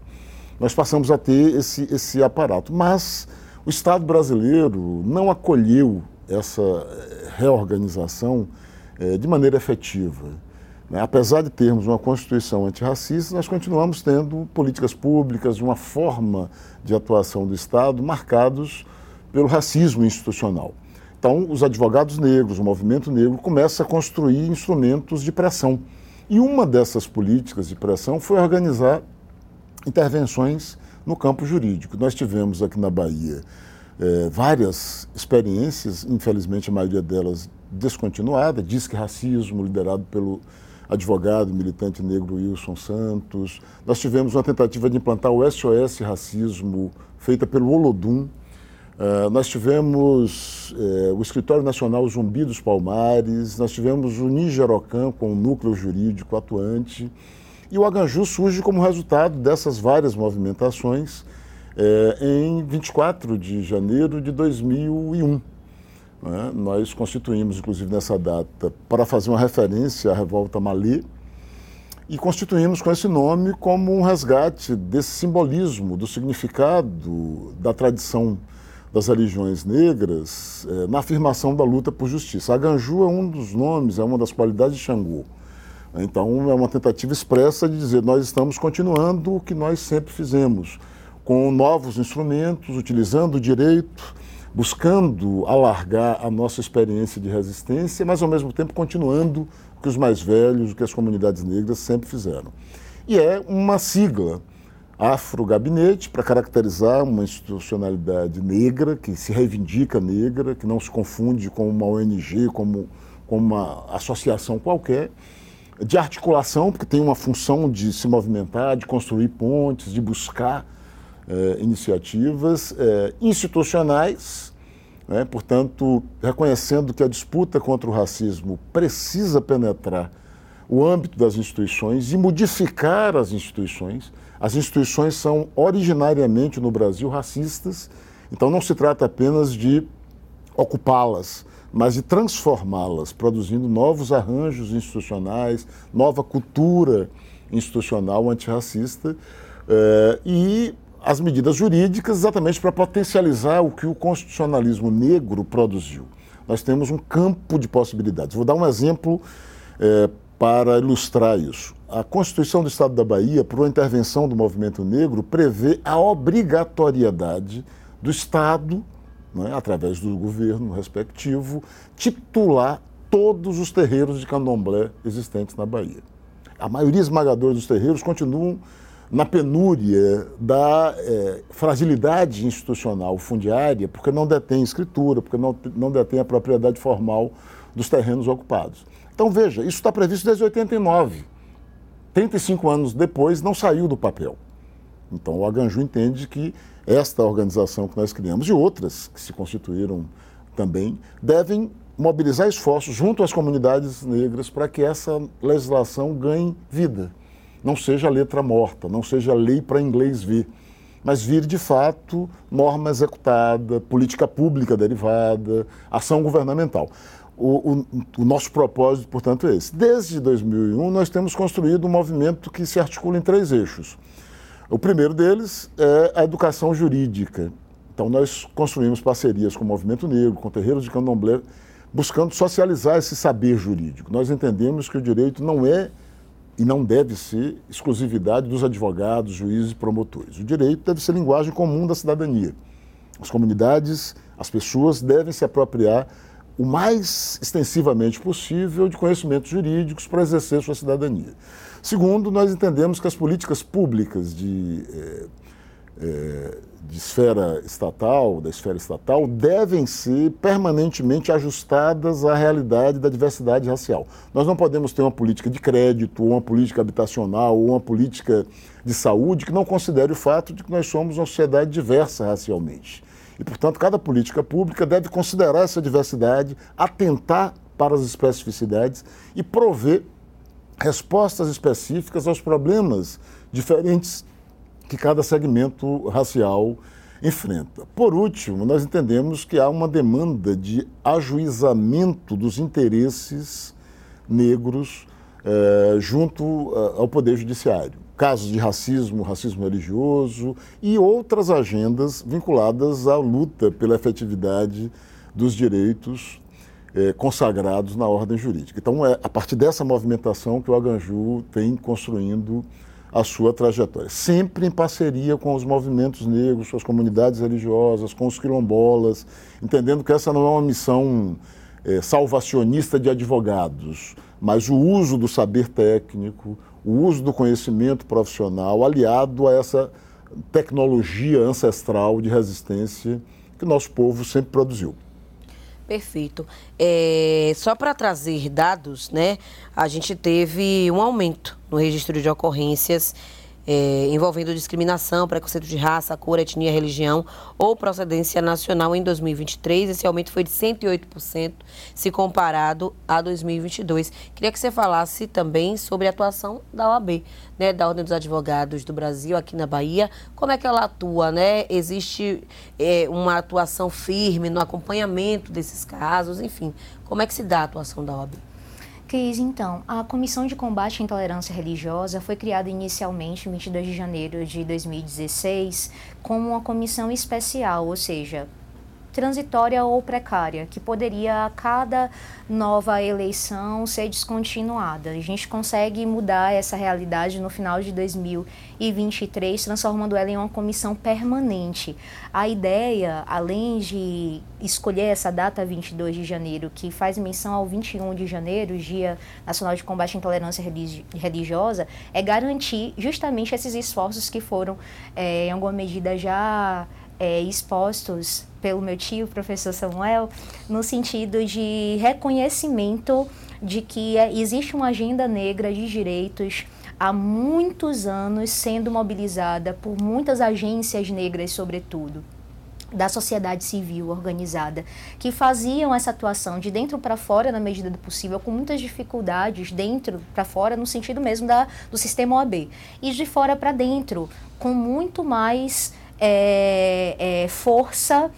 Nós passamos a ter esse, esse aparato, mas o Estado brasileiro não acolheu essa eh, reorganização de maneira efetiva. Né? Apesar de termos uma Constituição antirracista, nós continuamos tendo políticas públicas, uma forma de atuação do Estado marcados pelo racismo institucional. Então, os advogados negros, o movimento negro, começa a construir instrumentos de pressão. E uma dessas políticas de pressão foi organizar intervenções no campo jurídico. Nós tivemos aqui na Bahia é, várias experiências, infelizmente a maioria delas descontinuada, Disque Racismo, liderado pelo advogado militante negro Wilson Santos. Nós tivemos uma tentativa de implantar o SOS Racismo, feita pelo Olodum. Uh, nós tivemos uh, o Escritório Nacional Zumbi dos Palmares, nós tivemos o Nigerocan com o núcleo jurídico atuante. E o Aganju surge como resultado dessas várias movimentações uh, em 24 de janeiro de 2001. Né? Nós constituímos, inclusive nessa data, para fazer uma referência à revolta Malê, e constituímos com esse nome como um resgate desse simbolismo, do significado da tradição das religiões negras eh, na afirmação da luta por justiça. A Ganju é um dos nomes, é uma das qualidades de Xangô. Então, é uma tentativa expressa de dizer nós estamos continuando o que nós sempre fizemos, com novos instrumentos, utilizando o direito, buscando alargar a nossa experiência de resistência, mas ao mesmo tempo continuando o que os mais velhos, o que as comunidades negras sempre fizeram. E é uma sigla, Afro-Gabinete, para caracterizar uma institucionalidade negra, que se reivindica negra, que não se confunde com uma ONG, como, com uma associação qualquer, de articulação, porque tem uma função de se movimentar, de construir pontes, de buscar eh, iniciativas eh, institucionais, né? portanto, reconhecendo que a disputa contra o racismo precisa penetrar o âmbito das instituições e modificar as instituições. As instituições são originariamente no Brasil racistas, então não se trata apenas de ocupá-las, mas de transformá-las, produzindo novos arranjos institucionais, nova cultura institucional antirracista eh, e as medidas jurídicas exatamente para potencializar o que o constitucionalismo negro produziu. Nós temos um campo de possibilidades. Vou dar um exemplo eh, para ilustrar isso. A Constituição do Estado da Bahia, por uma intervenção do movimento negro, prevê a obrigatoriedade do Estado né, através do governo respectivo, titular todos os terreiros de candomblé existentes na Bahia. A maioria esmagadora dos terreiros continuam na penúria da é, fragilidade institucional fundiária, porque não detém escritura, porque não, não detém a propriedade formal dos terrenos ocupados. Então, veja, isso está previsto desde 89. 35 anos depois, não saiu do papel. Então, o Aganju entende que esta organização que nós criamos e outras que se constituíram também devem mobilizar esforços junto às comunidades negras para que essa legislação ganhe vida. Não seja letra morta, não seja lei para inglês ver, mas vir de fato norma executada, política pública derivada, ação governamental. O, o, o, nosso propósito, portanto, é esse. Desde 2001, nós temos construído um movimento que se articula em três eixos. O primeiro deles é a educação jurídica. Então, nós construímos parcerias com o Movimento Negro, com terreiros de candomblé, buscando socializar esse saber jurídico. Nós entendemos que o direito não é e não deve ser exclusividade dos advogados, juízes e promotores. O direito deve ser linguagem comum da cidadania. As comunidades, as pessoas devem se apropriar o mais extensivamente possível de conhecimentos jurídicos para exercer sua cidadania. Segundo, nós entendemos que as políticas públicas de, é, é, de esfera estatal, da esfera estatal, devem ser permanentemente ajustadas à realidade da diversidade racial. Nós não podemos ter uma política de crédito, ou uma política habitacional, ou uma política de saúde que não considere o fato de que nós somos uma sociedade diversa racialmente. E, portanto, cada política pública deve considerar essa diversidade, atentar para as especificidades e prover respostas específicas aos problemas diferentes que cada segmento racial enfrenta. Por último, nós entendemos que há uma demanda de ajuizamento dos interesses negros eh, junto uh, ao Poder Judiciário. Casos de racismo, racismo religioso e outras agendas vinculadas à luta pela efetividade dos direitos é, consagrados na ordem jurídica. Então, é a partir dessa movimentação que o Aganju vem construindo a sua trajetória, sempre em parceria com os movimentos negros, com as comunidades religiosas, com os quilombolas, entendendo que essa não é uma missão é, salvacionista de advogados, mas o uso do saber técnico, o uso do conhecimento profissional aliado a essa tecnologia ancestral de resistência que nosso povo sempre produziu. Perfeito. É, só para trazer dados, né, a gente teve um aumento no registro de ocorrências é, envolvendo discriminação, preconceito de raça, cor, etnia, religião ou procedência nacional em 2023. Esse aumento foi de 108% se comparado a 2022. Queria que você falasse também sobre a atuação da OAB, né, da Ordem dos Advogados do Brasil aqui na Bahia. Como é que ela atua? Né? Existe é, uma atuação firme no acompanhamento desses casos? Enfim, como é que se dá a atuação da OAB? Cris, então, a Comissão de Combate à Intolerância Religiosa foi criada inicialmente em 22 de janeiro de 2016 como uma comissão especial, ou seja, transitória ou precária, que poderia a cada nova eleição ser descontinuada. A gente consegue mudar essa realidade no final de 2023, transformando ela em uma comissão permanente. A ideia, além de escolher essa data 22 de janeiro, que faz menção ao 21 de janeiro, Dia Nacional de Combate à Intolerância Religiosa, é garantir justamente esses esforços que foram, é, em alguma medida, já é, expostos pelo meu tio, professor Samuel, no sentido de reconhecimento de que é, existe uma agenda negra de direitos há muitos anos sendo mobilizada por muitas agências negras, sobretudo. da sociedade civil organizada, que faziam essa atuação de dentro para fora na medida do possível, com muitas dificuldades dentro para fora, no sentido mesmo da, do sistema OAB, e de fora para dentro, com muito mais é, é, força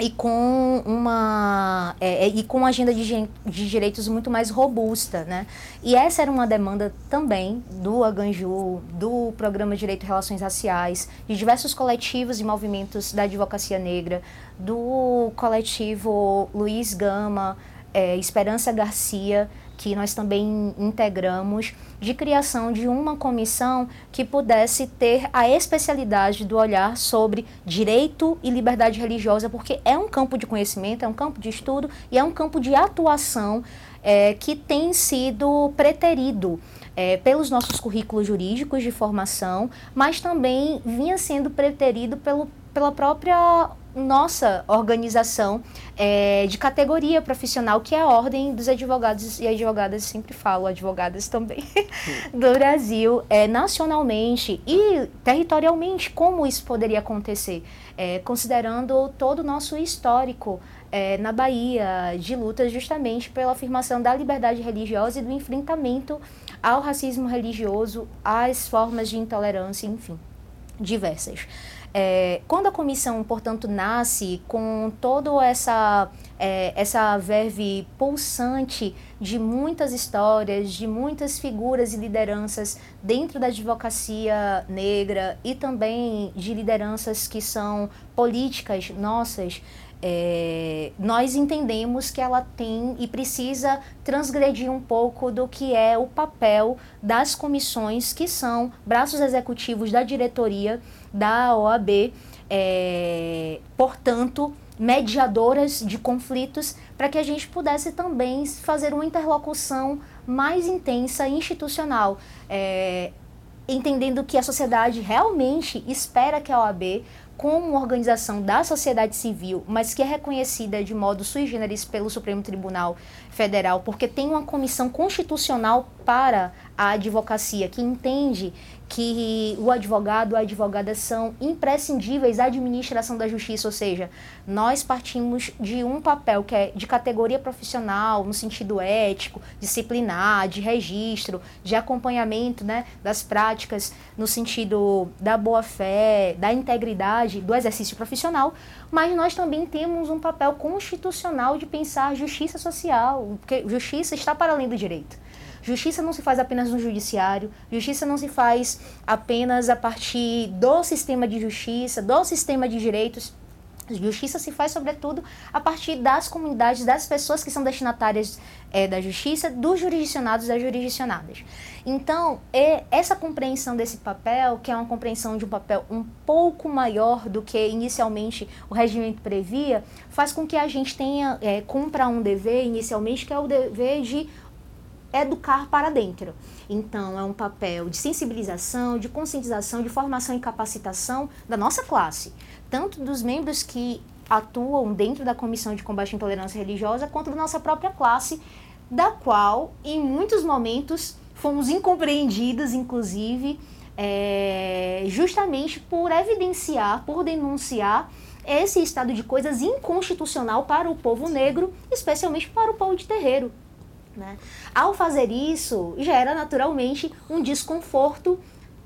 e com uma é, é, e com uma agenda de, de, direitos muito mais robusta, né? E essa era uma demanda também do Aganju, do Programa Direito e Relações Raciais, de diversos coletivos e movimentos da advocacia negra, do coletivo Luiz Gama, é, Esperança Garcia, que nós também integramos, de criação de uma comissão que pudesse ter a especialidade do olhar sobre direito e liberdade religiosa, porque é um campo de conhecimento, é um campo de estudo e é um campo de atuação é, que tem sido preterido. É, pelos nossos currículos jurídicos de formação, mas também vinha sendo preterido pelo, pela própria nossa organização é, de categoria profissional, que é a Ordem dos Advogados e Advogadas, sempre falo advogadas também, do Brasil, é, nacionalmente e territorialmente, como isso poderia acontecer, é, considerando todo o nosso histórico é, na Bahia de lutas justamente pela afirmação da liberdade religiosa e do enfrentamento ao racismo religioso, às formas de intolerância, enfim, diversas. É, quando a comissão, portanto, nasce com toda essa, é, essa verve pulsante de muitas histórias, de muitas figuras e lideranças dentro da advocacia negra e também de lideranças que são políticas nossas, é, nós entendemos que ela tem e precisa transgredir um pouco do que é o papel das comissões, que são braços executivos da diretoria da OAB, é, portanto, mediadoras de conflitos, para que a gente pudesse também fazer uma interlocução mais intensa institucional. É, entendendo que a sociedade realmente espera que a OAB como uma organização da sociedade civil, mas que é reconhecida de modo sui generis pelo Supremo Tribunal Federal, porque tem uma comissão constitucional para a advocacia que entende que o advogado a advogada são imprescindíveis à administração da justiça, ou seja, nós partimos de um papel que é de categoria profissional, no sentido ético, disciplinar, de registro, de acompanhamento né, das práticas, no sentido da boa-fé, da integridade do exercício profissional, mas nós também temos um papel constitucional de pensar justiça social, porque justiça está para além do direito. Justiça não se faz apenas no judiciário, justiça não se faz apenas a partir do sistema de justiça, do sistema de direitos. Justiça se faz, sobretudo, a partir das comunidades, das pessoas que são destinatárias é, da justiça, dos jurisdicionados das jurisdicionadas. Então, é, essa compreensão desse papel, que é uma compreensão de um papel um pouco maior do que inicialmente o regimento previa, faz com que a gente tenha, é, cumpra um dever, inicialmente, que é o dever de educar para dentro. Então, é um papel de sensibilização, de conscientização, de formação e capacitação da nossa classe, tanto dos membros que atuam dentro da Comissão de Combate à Intolerância Religiosa, quanto da nossa própria classe, da qual, em muitos momentos, fomos incompreendidos, inclusive, é, justamente por evidenciar, por denunciar esse estado de coisas inconstitucional para o povo negro, especialmente para o povo de terreiro. Né? Ao fazer isso, gera naturalmente um desconforto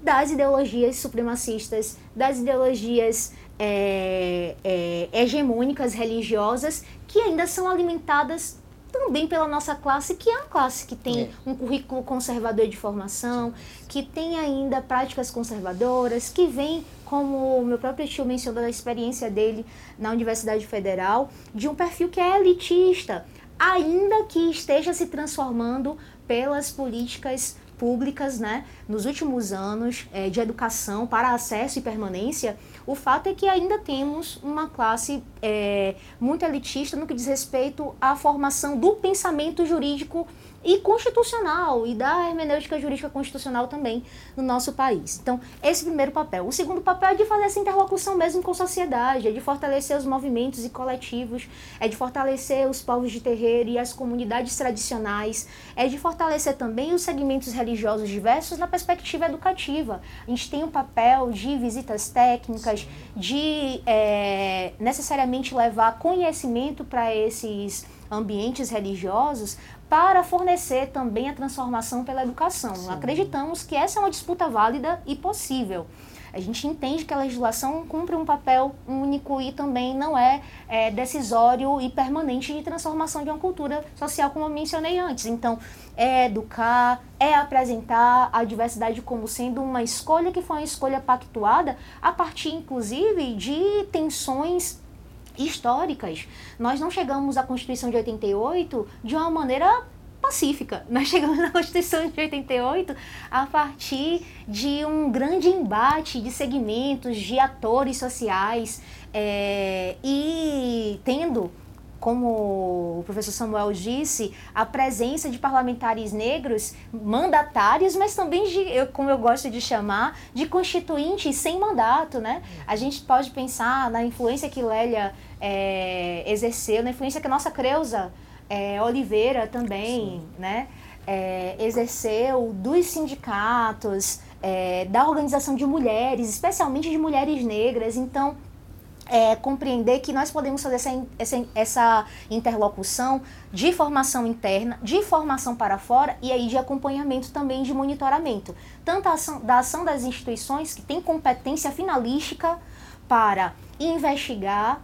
das ideologias supremacistas, das ideologias é, é, hegemônicas religiosas que ainda são alimentadas também pela nossa classe, que é uma classe que tem é. um currículo conservador de formação, que tem ainda práticas conservadoras, que vem, como o meu próprio tio mencionou da experiência dele na Universidade Federal, de um perfil que é elitista, ainda que esteja se transformando pelas políticas públicas, né, nos últimos anos é, de educação para acesso e permanência, o fato é que ainda temos uma classe é, muito elitista no que diz respeito à formação do pensamento jurídico e constitucional e da hermenêutica jurídica constitucional também no nosso país. Então, esse primeiro papel. O segundo papel é de fazer essa interlocução mesmo com a sociedade, é de fortalecer os movimentos e coletivos, é de fortalecer os povos de terreiro e as comunidades tradicionais, é de fortalecer também os segmentos religiosos diversos na perspectiva educativa. A gente tem o um papel de visitas técnicas, de é, necessariamente levar conhecimento para esses ambientes religiosos para fornecer também a transformação pela educação. Sim. Acreditamos que essa é uma disputa válida e possível. A gente entende que a legislação cumpre um papel único e também não é, é, decisório e permanente de transformação de uma cultura social, como eu mencionei antes. Então, é educar, é apresentar a diversidade como sendo uma escolha que foi uma escolha pactuada a partir, inclusive, de tensões históricas. Nós não chegamos à Constituição de 88 de uma maneira pacífica. Nós chegamos na Constituição de 88 a partir de um grande embate de segmentos, de atores sociais é, e tendo como o professor Samuel disse, a presença de parlamentares negros mandatários, mas também, de, como eu gosto de chamar, de constituintes sem mandato, né? A gente pode pensar na influência que Lélia é, exerceu, na influência que a nossa Creuza é, Oliveira também, Sim. né? É, exerceu dos sindicatos, é, da organização de mulheres, especialmente de mulheres negras. Então, é, compreender que nós podemos fazer essa, essa, essa, interlocução de formação interna, de formação para fora e aí de acompanhamento também de monitoramento. Tanto ação, da ação das instituições que têm competência finalística para investigar,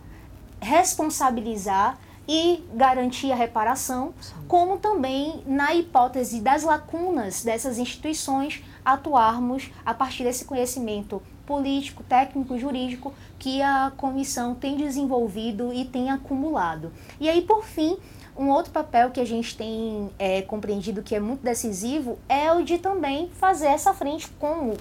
responsabilizar e garantir a reparação, Sim. como também na hipótese das lacunas dessas instituições atuarmos a partir desse conhecimento político, técnico, jurídico que a comissão tem desenvolvido e tem acumulado. E aí, por fim, um outro papel que a gente tem é, compreendido que é muito decisivo é o de também fazer essa frente, como,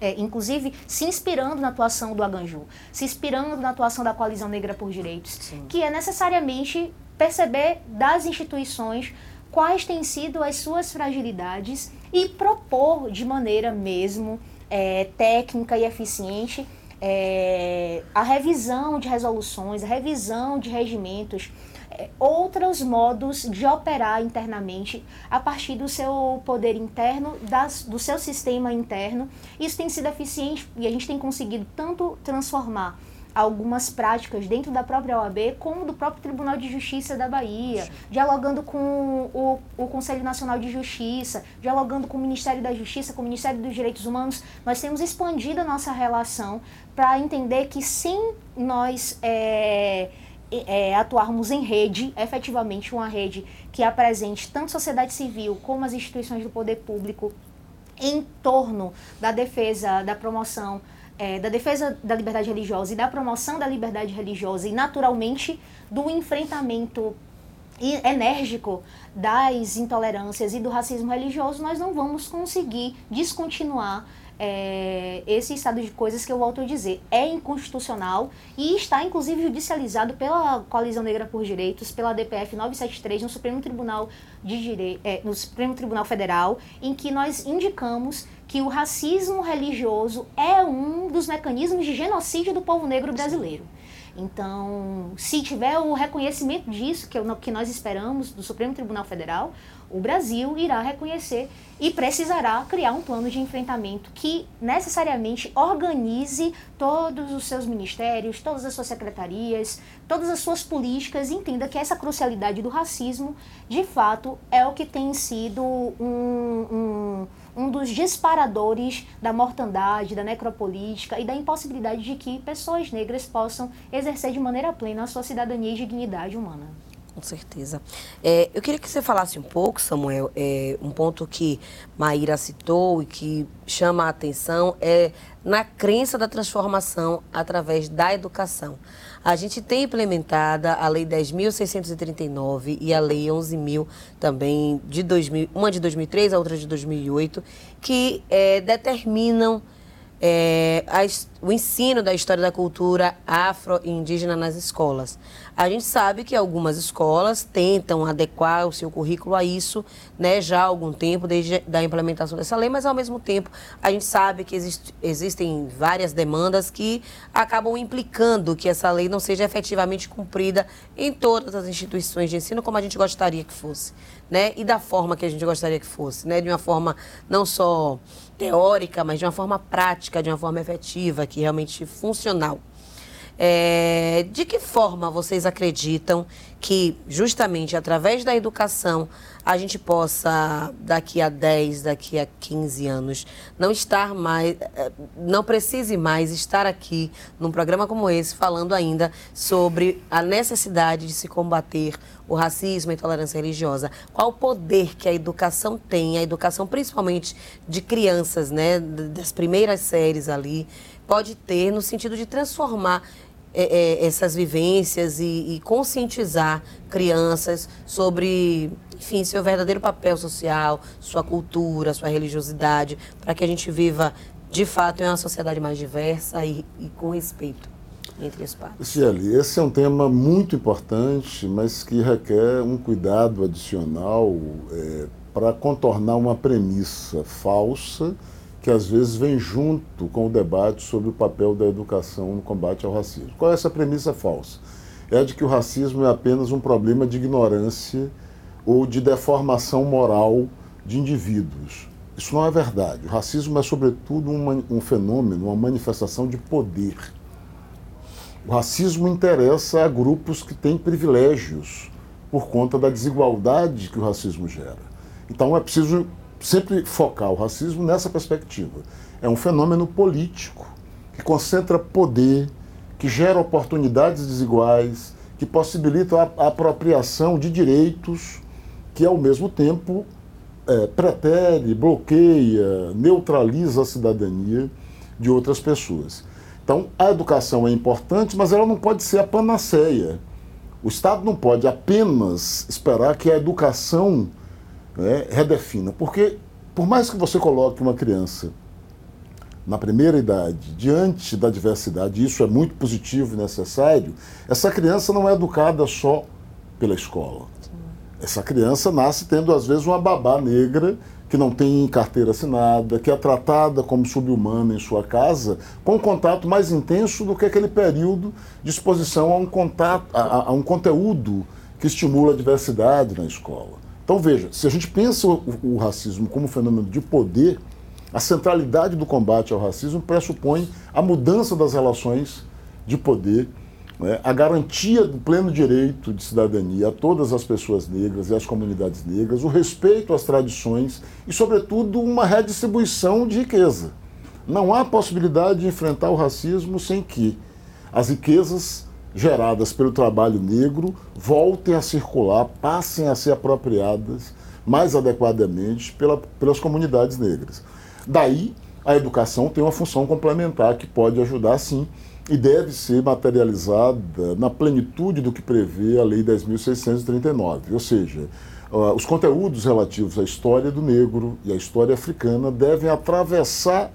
é, inclusive, se inspirando na atuação do Aganju, se inspirando na atuação da Coalizão Negra por Direitos, Sim. que é necessariamente perceber das instituições quais têm sido as suas fragilidades e propor de maneira mesmo é, técnica e eficiente é, a revisão de resoluções, a revisão de regimentos, é, outros modos de operar internamente a partir do seu poder interno, das, do seu sistema interno. Isso tem sido eficiente e a gente tem conseguido tanto transformar algumas práticas dentro da própria OAB, como do próprio Tribunal de Justiça da Bahia, Sim. dialogando com o, o Conselho Nacional de Justiça, dialogando com o Ministério da Justiça, com o Ministério dos Direitos Humanos. Nós temos expandido a nossa relação para entender que sim, nós é, é, atuarmos em rede, efetivamente uma rede que apresente tanto a sociedade civil como as instituições do poder público em torno da defesa, da promoção é, da defesa da liberdade religiosa e da promoção da liberdade religiosa e, naturalmente, do enfrentamento enérgico das intolerâncias e do racismo religioso, nós não vamos conseguir descontinuar é, esse estado de coisas que eu volto a dizer. É inconstitucional e está inclusive judicializado pela Coalizão Negra por Direitos, pela DPF 973 no Supremo Tribunal de Dire... É, no Supremo Tribunal Federal, em que nós indicamos que o racismo religioso é um dos mecanismos de genocídio do povo negro brasileiro. Então, se tiver o reconhecimento disso, que é que nós esperamos do Supremo Tribunal Federal, o Brasil irá reconhecer e precisará criar um plano de enfrentamento que necessariamente organize todos os seus ministérios, todas as suas secretarias, todas as suas políticas e entenda que essa crucialidade do racismo, de fato, é o que tem sido um, um um dos disparadores da mortandade, da necropolítica e da impossibilidade de que pessoas negras possam exercer de maneira plena a sua cidadania e dignidade humana. Com certeza. É, eu queria que você falasse um pouco, Samuel, é, um ponto que Maíra citou e que chama a atenção é na crença da transformação através da educação. A gente tem implementada a Lei 10.639 e a Lei 11.000 também, de 2000, uma de 2003, a outra de 2008, que é, determinam é, as, o ensino da história da cultura afro e indígena nas escolas. A gente sabe que algumas escolas tentam adequar o seu currículo a isso, né, já há algum tempo, desde a implementação dessa lei, mas ao mesmo tempo a gente sabe que existe, existem várias demandas que acabam implicando que essa lei não seja efetivamente cumprida em todas as instituições de ensino como a gente gostaria que fosse, né, e da forma que a gente gostaria que fosse, né, de uma forma não só teórica, mas de uma forma prática, de uma forma efetiva, que realmente funcional. É, de que forma vocês acreditam que, justamente através da educação, a gente possa, daqui a 10, daqui a 15 anos, não estar mais, é, não precise mais estar aqui num programa como esse, falando ainda sobre a necessidade de se combater o racismo e a intolerância religiosa? Qual o poder que a educação tem, a educação principalmente de crianças, né, das primeiras séries ali, pode ter no sentido de transformar é, é, essas vivências e, e, conscientizar crianças sobre, enfim, seu verdadeiro papel social, sua cultura, sua religiosidade, para que a gente viva de fato em uma sociedade mais diversa e, e com respeito entre as partes. Esse é um tema muito importante, mas que requer um cuidado adicional é, para contornar uma premissa falsa que às vezes vem junto com o debate sobre o papel da educação no combate ao racismo. Qual é essa premissa falsa? É a de que o racismo é apenas um problema de ignorância ou de deformação moral de indivíduos. Isso não é verdade. O racismo é, sobretudo, um, um fenômeno, uma manifestação de poder. O racismo interessa a grupos que têm privilégios por conta da desigualdade que o racismo gera. Então é preciso sempre focar o racismo nessa perspectiva. É um fenômeno político que concentra poder, que gera oportunidades desiguais, que possibilita a apropriação de direitos que, ao mesmo tempo, é, pretere, bloqueia, neutraliza a cidadania de outras pessoas. Então, a educação é importante, mas ela não pode ser a panaceia. O Estado não pode apenas esperar que a educação né, redefina. Porque, por mais que você coloque uma criança na primeira idade, diante da diversidade, isso é muito positivo e necessário, essa criança não é educada só pela escola. Essa criança nasce tendo, às vezes, uma babá negra que não tem carteira assinada, que é tratada como subhumana em sua casa, com um contato mais intenso do que aquele período de exposição a um, contato, a, a um conteúdo que estimula a diversidade na escola. Então veja, se a gente pensa o, o racismo como um fenômeno de poder, a centralidade do combate ao racismo pressupõe a mudança das relações de poder, né, a garantia do pleno direito de cidadania a todas as pessoas negras e às comunidades negras, o respeito às tradições e, sobretudo, uma redistribuição de riqueza. Não há possibilidade de enfrentar o racismo sem que as riquezas geradas pelo trabalho negro voltem a circular, passem a ser apropriadas mais adequadamente pela, pelas comunidades negras. Daí, a educação tem uma função complementar que pode ajudar, sim, e deve ser materializada na plenitude do que prevê a Lei 10.639. Ou seja, uh, os conteúdos relativos à história do negro e à história africana devem atravessar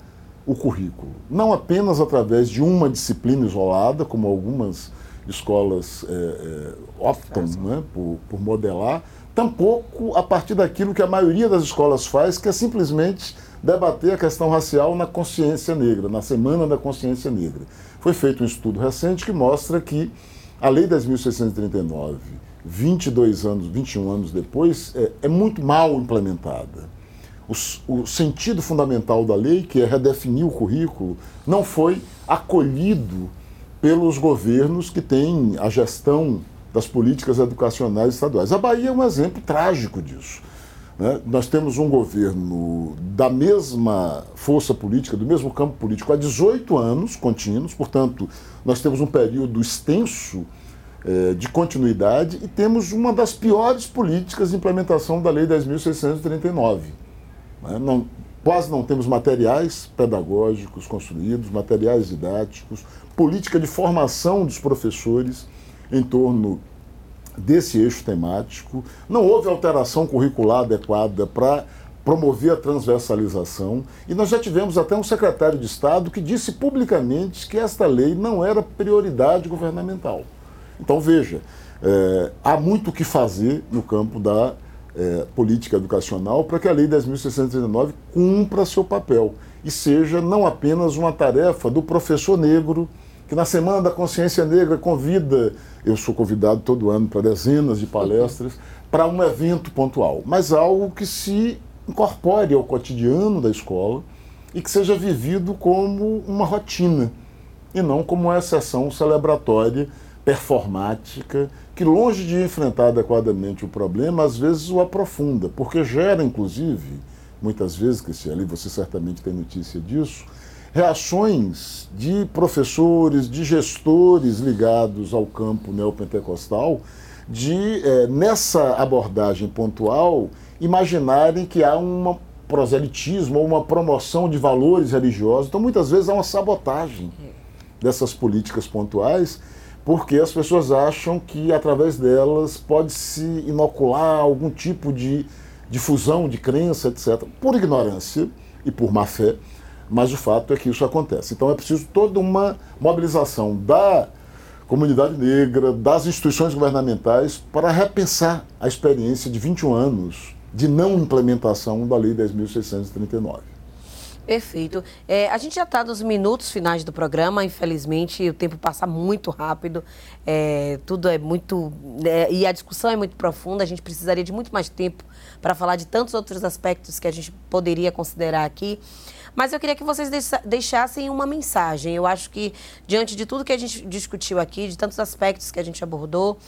o currículo, não apenas através de uma disciplina isolada, como algumas escolas é, é, optam né, por, por modelar, tampouco a partir daquilo que a maioria das escolas faz, que é simplesmente debater a questão racial na consciência negra, na Semana da Consciência Negra. Foi feito um estudo recente que mostra que a Lei 10.639, 22 anos, 21 anos depois, é, é muito mal implementada. O, o, sentido fundamental da lei, que é redefinir o currículo, não foi acolhido pelos governos que têm a gestão das políticas educacionais estaduais. A Bahia é um exemplo trágico disso. Né? Nós temos um governo da mesma força política, do mesmo campo político, há 18 anos contínuos, portanto, nós temos um período extenso eh, de continuidade e temos uma das piores políticas de implementação da Lei 10.639. Né? Não, quase não temos materiais pedagógicos construídos, materiais didáticos, política de formação dos professores em torno desse eixo temático. Não houve alteração curricular adequada para promover a transversalização. E nós já tivemos até um secretário de Estado que disse publicamente que esta lei não era prioridade governamental. Então, veja, é, há muito o que fazer no campo da é, política educacional para que a Lei 10.639 cumpra seu papel e seja não apenas uma tarefa do professor negro, que na Semana da Consciência Negra convida, eu sou convidado todo ano para dezenas de palestras, para um evento pontual, mas algo que se incorpore ao cotidiano da escola e que seja vivido como uma rotina e não como uma exceção celebratória, performática, que longe de enfrentar adequadamente o problema, às vezes o aprofunda, porque gera, inclusive, muitas vezes, Cristiane, você certamente tem notícia disso, reações de professores, de gestores ligados ao campo neopentecostal, de, é, nessa abordagem pontual, imaginarem que há um proselitismo ou uma promoção de valores religiosos. Então, muitas vezes, há uma sabotagem dessas políticas pontuais, porque as pessoas acham que, através delas, pode-se inocular algum tipo de difusão de crença, etc., por ignorância e por má fé, mas o fato é que isso acontece. Então, é preciso toda uma mobilização da comunidade negra, das instituições governamentais, para repensar a experiência de 21 anos de não implementação da Lei 10.639. Perfeito. É, a gente já está nos minutos finais do programa, infelizmente o tempo passa muito rápido, é, tudo é muito. É, e a discussão é muito profunda, a gente precisaria de muito mais tempo para falar de tantos outros aspectos que a gente poderia considerar aqui. Mas eu queria que vocês deixassem uma mensagem. Eu acho que, diante de tudo que a gente discutiu aqui, de tantos aspectos que a gente abordou,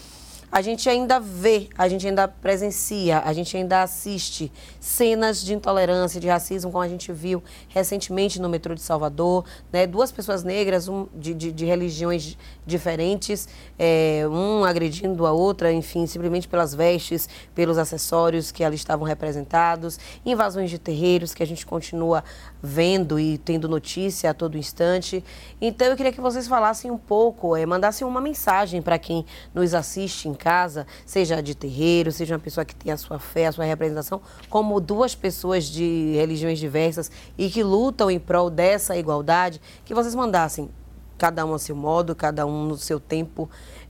a gente ainda vê, a gente ainda presencia, a gente ainda assiste cenas de intolerância, de racismo, como a gente viu recentemente no metrô de Salvador, né? duas pessoas negras um, de, de, de religiões diferentes, é, um agredindo a outra, enfim, simplesmente pelas vestes, pelos acessórios que ali estavam representados, invasões de terreiros que a gente continua vendo e tendo notícia a todo instante. Então eu queria que vocês falassem um pouco, é, mandassem uma mensagem para quem nos assiste em casa, seja de terreiro, seja uma pessoa que tem a sua fé, a sua representação, como duas pessoas de religiões diversas e que lutam em prol dessa igualdade, que vocês mandassem cada um a seu modo, cada um no seu tempo,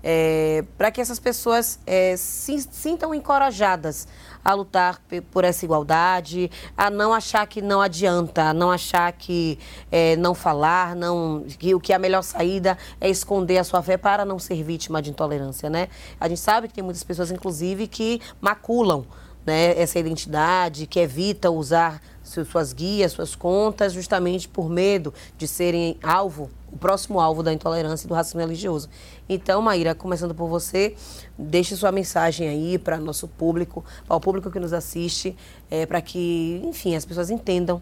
é, para que essas pessoas é, se sintam encorajadas a lutar por essa igualdade, a não achar que não adianta, a não achar que é, não falar, não, que o que é a melhor saída é esconder a sua fé para não ser vítima de intolerância, né? A gente sabe que tem muitas pessoas, inclusive, que maculam né, essa identidade, que evita usar suas guias, suas contas, justamente por medo de serem alvo, o próximo alvo da intolerância e do racismo religioso. Então, Maíra, começando por você, deixe sua mensagem aí para nosso público, para o público que nos assiste, é, para que, enfim, as pessoas entendam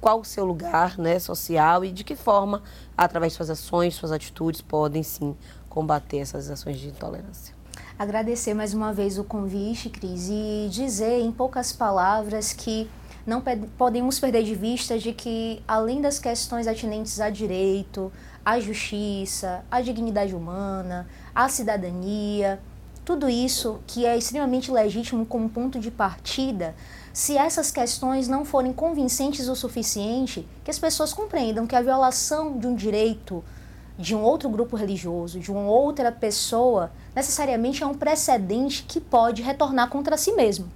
qual o seu lugar né, social e de que forma, através de suas ações, suas atitudes, podem sim combater essas ações de intolerância. Agradecer mais uma vez o convite, Cris, e dizer em poucas palavras que não podemos perder de vista de que, além das questões atinentes a direito, à justiça, à dignidade humana, à cidadania, tudo isso que é extremamente legítimo como ponto de partida, se essas questões não forem convincentes o suficiente, que as pessoas compreendam que a violação de um direito de um outro grupo religioso, de uma outra pessoa, necessariamente é um precedente que pode retornar contra si mesmo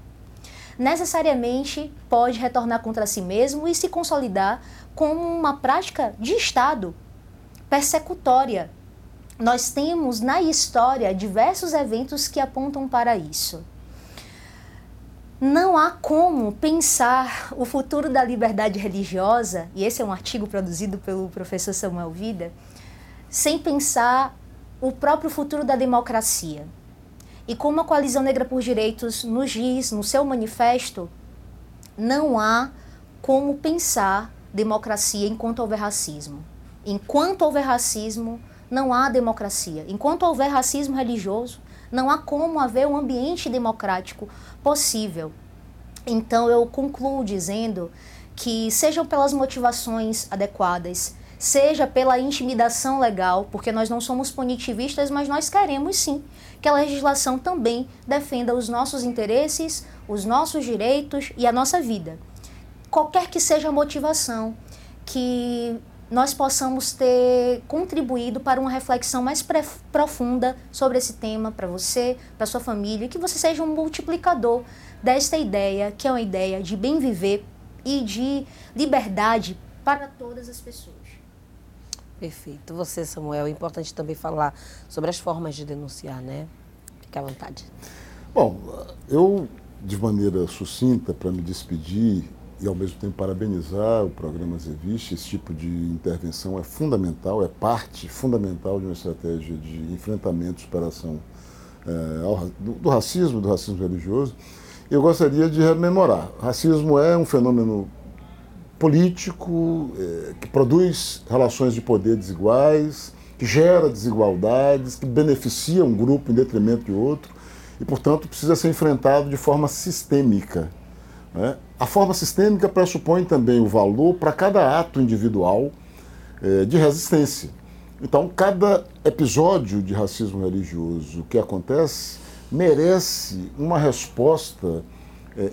necessariamente pode retornar contra si mesmo e se consolidar como uma prática de Estado persecutória. Nós temos na história diversos eventos que apontam para isso. Não há como pensar o futuro da liberdade religiosa, e esse é um artigo produzido pelo professor Samuel Vida, sem pensar o próprio futuro da democracia. E como a Coalizão Negra por Direitos nos diz no seu manifesto, não há como pensar democracia enquanto houver racismo. Enquanto houver racismo, não há democracia. Enquanto houver racismo religioso, não há como haver um ambiente democrático possível. Então eu concluo dizendo que, sejam pelas motivações adequadas, seja pela intimidação legal, porque nós não somos punitivistas, mas nós queremos sim que a legislação também defenda os nossos interesses, os nossos direitos e a nossa vida. qualquer que seja a motivação, que nós possamos ter contribuído para uma reflexão mais profunda sobre esse tema para você, para sua família, que você seja um multiplicador desta ideia, que é uma ideia de bem viver e de liberdade para todas as pessoas. Perfeito. Você, Samuel, é importante também falar sobre as formas de denunciar, né? Fique à vontade. Bom, eu, de maneira sucinta, para me despedir, e ao mesmo tempo parabenizar o programa Zevich. Esse tipo de intervenção é fundamental, é parte fundamental de uma estratégia de enfrentamento e superação é, ao, do, do, racismo, do racismo religioso. Eu gostaria de rememorar. Racismo é um fenômeno político é, que produz relações de poder desiguais, que gera desigualdades, que beneficia um grupo em detrimento de outro e, portanto, precisa ser enfrentado de forma sistêmica. Né? A forma sistêmica pressupõe também o valor para cada ato individual eh, de resistência. Então, cada episódio de racismo religioso que acontece merece uma resposta eh,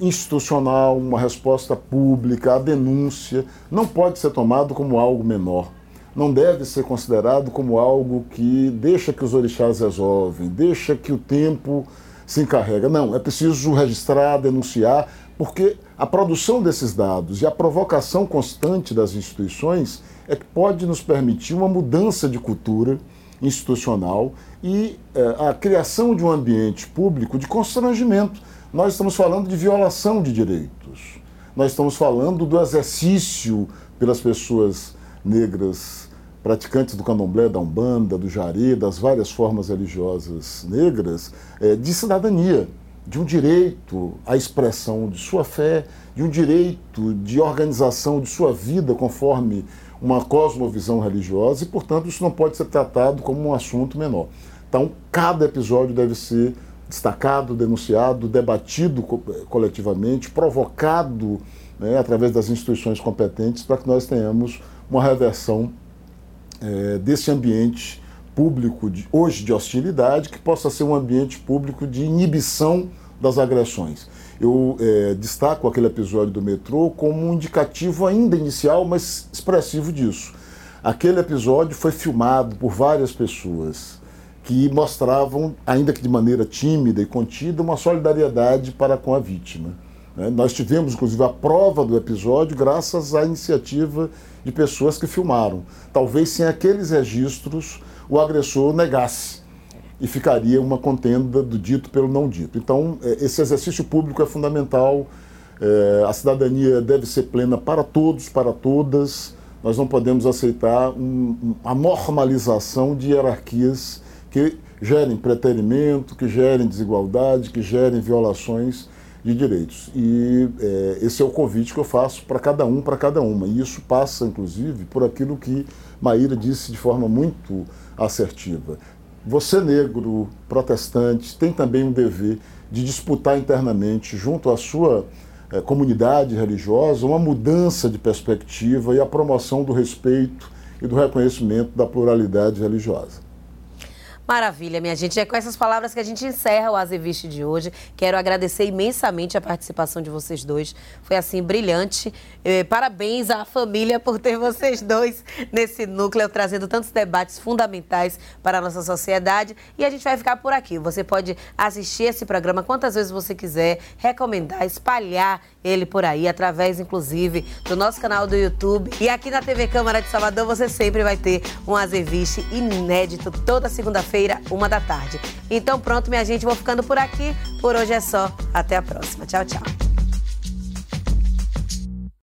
institucional, uma resposta pública, a denúncia. Não pode ser tomado como algo menor. Não deve ser considerado como algo que deixa que os orixás resolvem, deixa que o tempo se encarrega. Não, é preciso registrar, denunciar, porque a produção desses dados e a provocação constante das instituições é que pode nos permitir uma mudança de cultura institucional e eh, a criação de um ambiente público de constrangimento. Nós estamos falando de violação de direitos. Nós estamos falando do exercício pelas pessoas negras praticantes do candomblé, da umbanda, do jari, das várias formas religiosas negras, eh, de cidadania de um direito à expressão de sua fé, de um direito de organização de sua vida conforme uma cosmovisão religiosa e, portanto, isso não pode ser tratado como um assunto menor. Então, cada episódio deve ser destacado, denunciado, debatido coletivamente, provocado né, através das instituições competentes para que nós tenhamos uma reversão é, desse ambiente público de, hoje de hostilidade que possa ser um ambiente público de inibição das agressões. Eu é, destaco aquele episódio do metrô como um indicativo ainda inicial, mas expressivo disso. Aquele episódio foi filmado por várias pessoas que mostravam, ainda que de maneira tímida e contida, uma solidariedade para com a vítima. Né? Nós tivemos, inclusive, a prova do episódio graças à iniciativa de pessoas que filmaram. Talvez sem aqueles registros o agressor negasse e ficaria uma contenda do dito pelo não dito. Então, é, esse exercício público é fundamental, é, a cidadania deve ser plena para todos, para todas. Nós não podemos aceitar a normalização de hierarquias que gerem preterimento, que gerem desigualdade, que gerem violações de direitos. E é, esse é o convite que eu faço para cada um, para cada uma. E isso passa, inclusive, por aquilo que Maíra disse de forma muito assertiva. Você, negro, protestante, tem também um dever de disputar internamente, junto à sua eh, comunidade religiosa, uma mudança de perspectiva e a promoção do respeito e do reconhecimento da pluralidade religiosa. Maravilha, minha gente. É com essas palavras que a gente encerra o Azeviste de hoje. Quero agradecer imensamente a participação de vocês dois. Foi assim brilhante. Eh, parabéns à família por ter vocês dois nesse núcleo, trazendo tantos debates fundamentais para a nossa sociedade. E a gente vai ficar por aqui. Você pode assistir esse programa quantas vezes você quiser, recomendar, espalhar ele por aí, através, inclusive, do nosso canal do YouTube. E aqui na TV Câmara de Salvador você sempre vai ter um Azeviste inédito toda segunda-feira, uma da tarde. Então pronto, minha gente, vou ficando por aqui. Por hoje é só. Até a próxima. Tchau, tchau.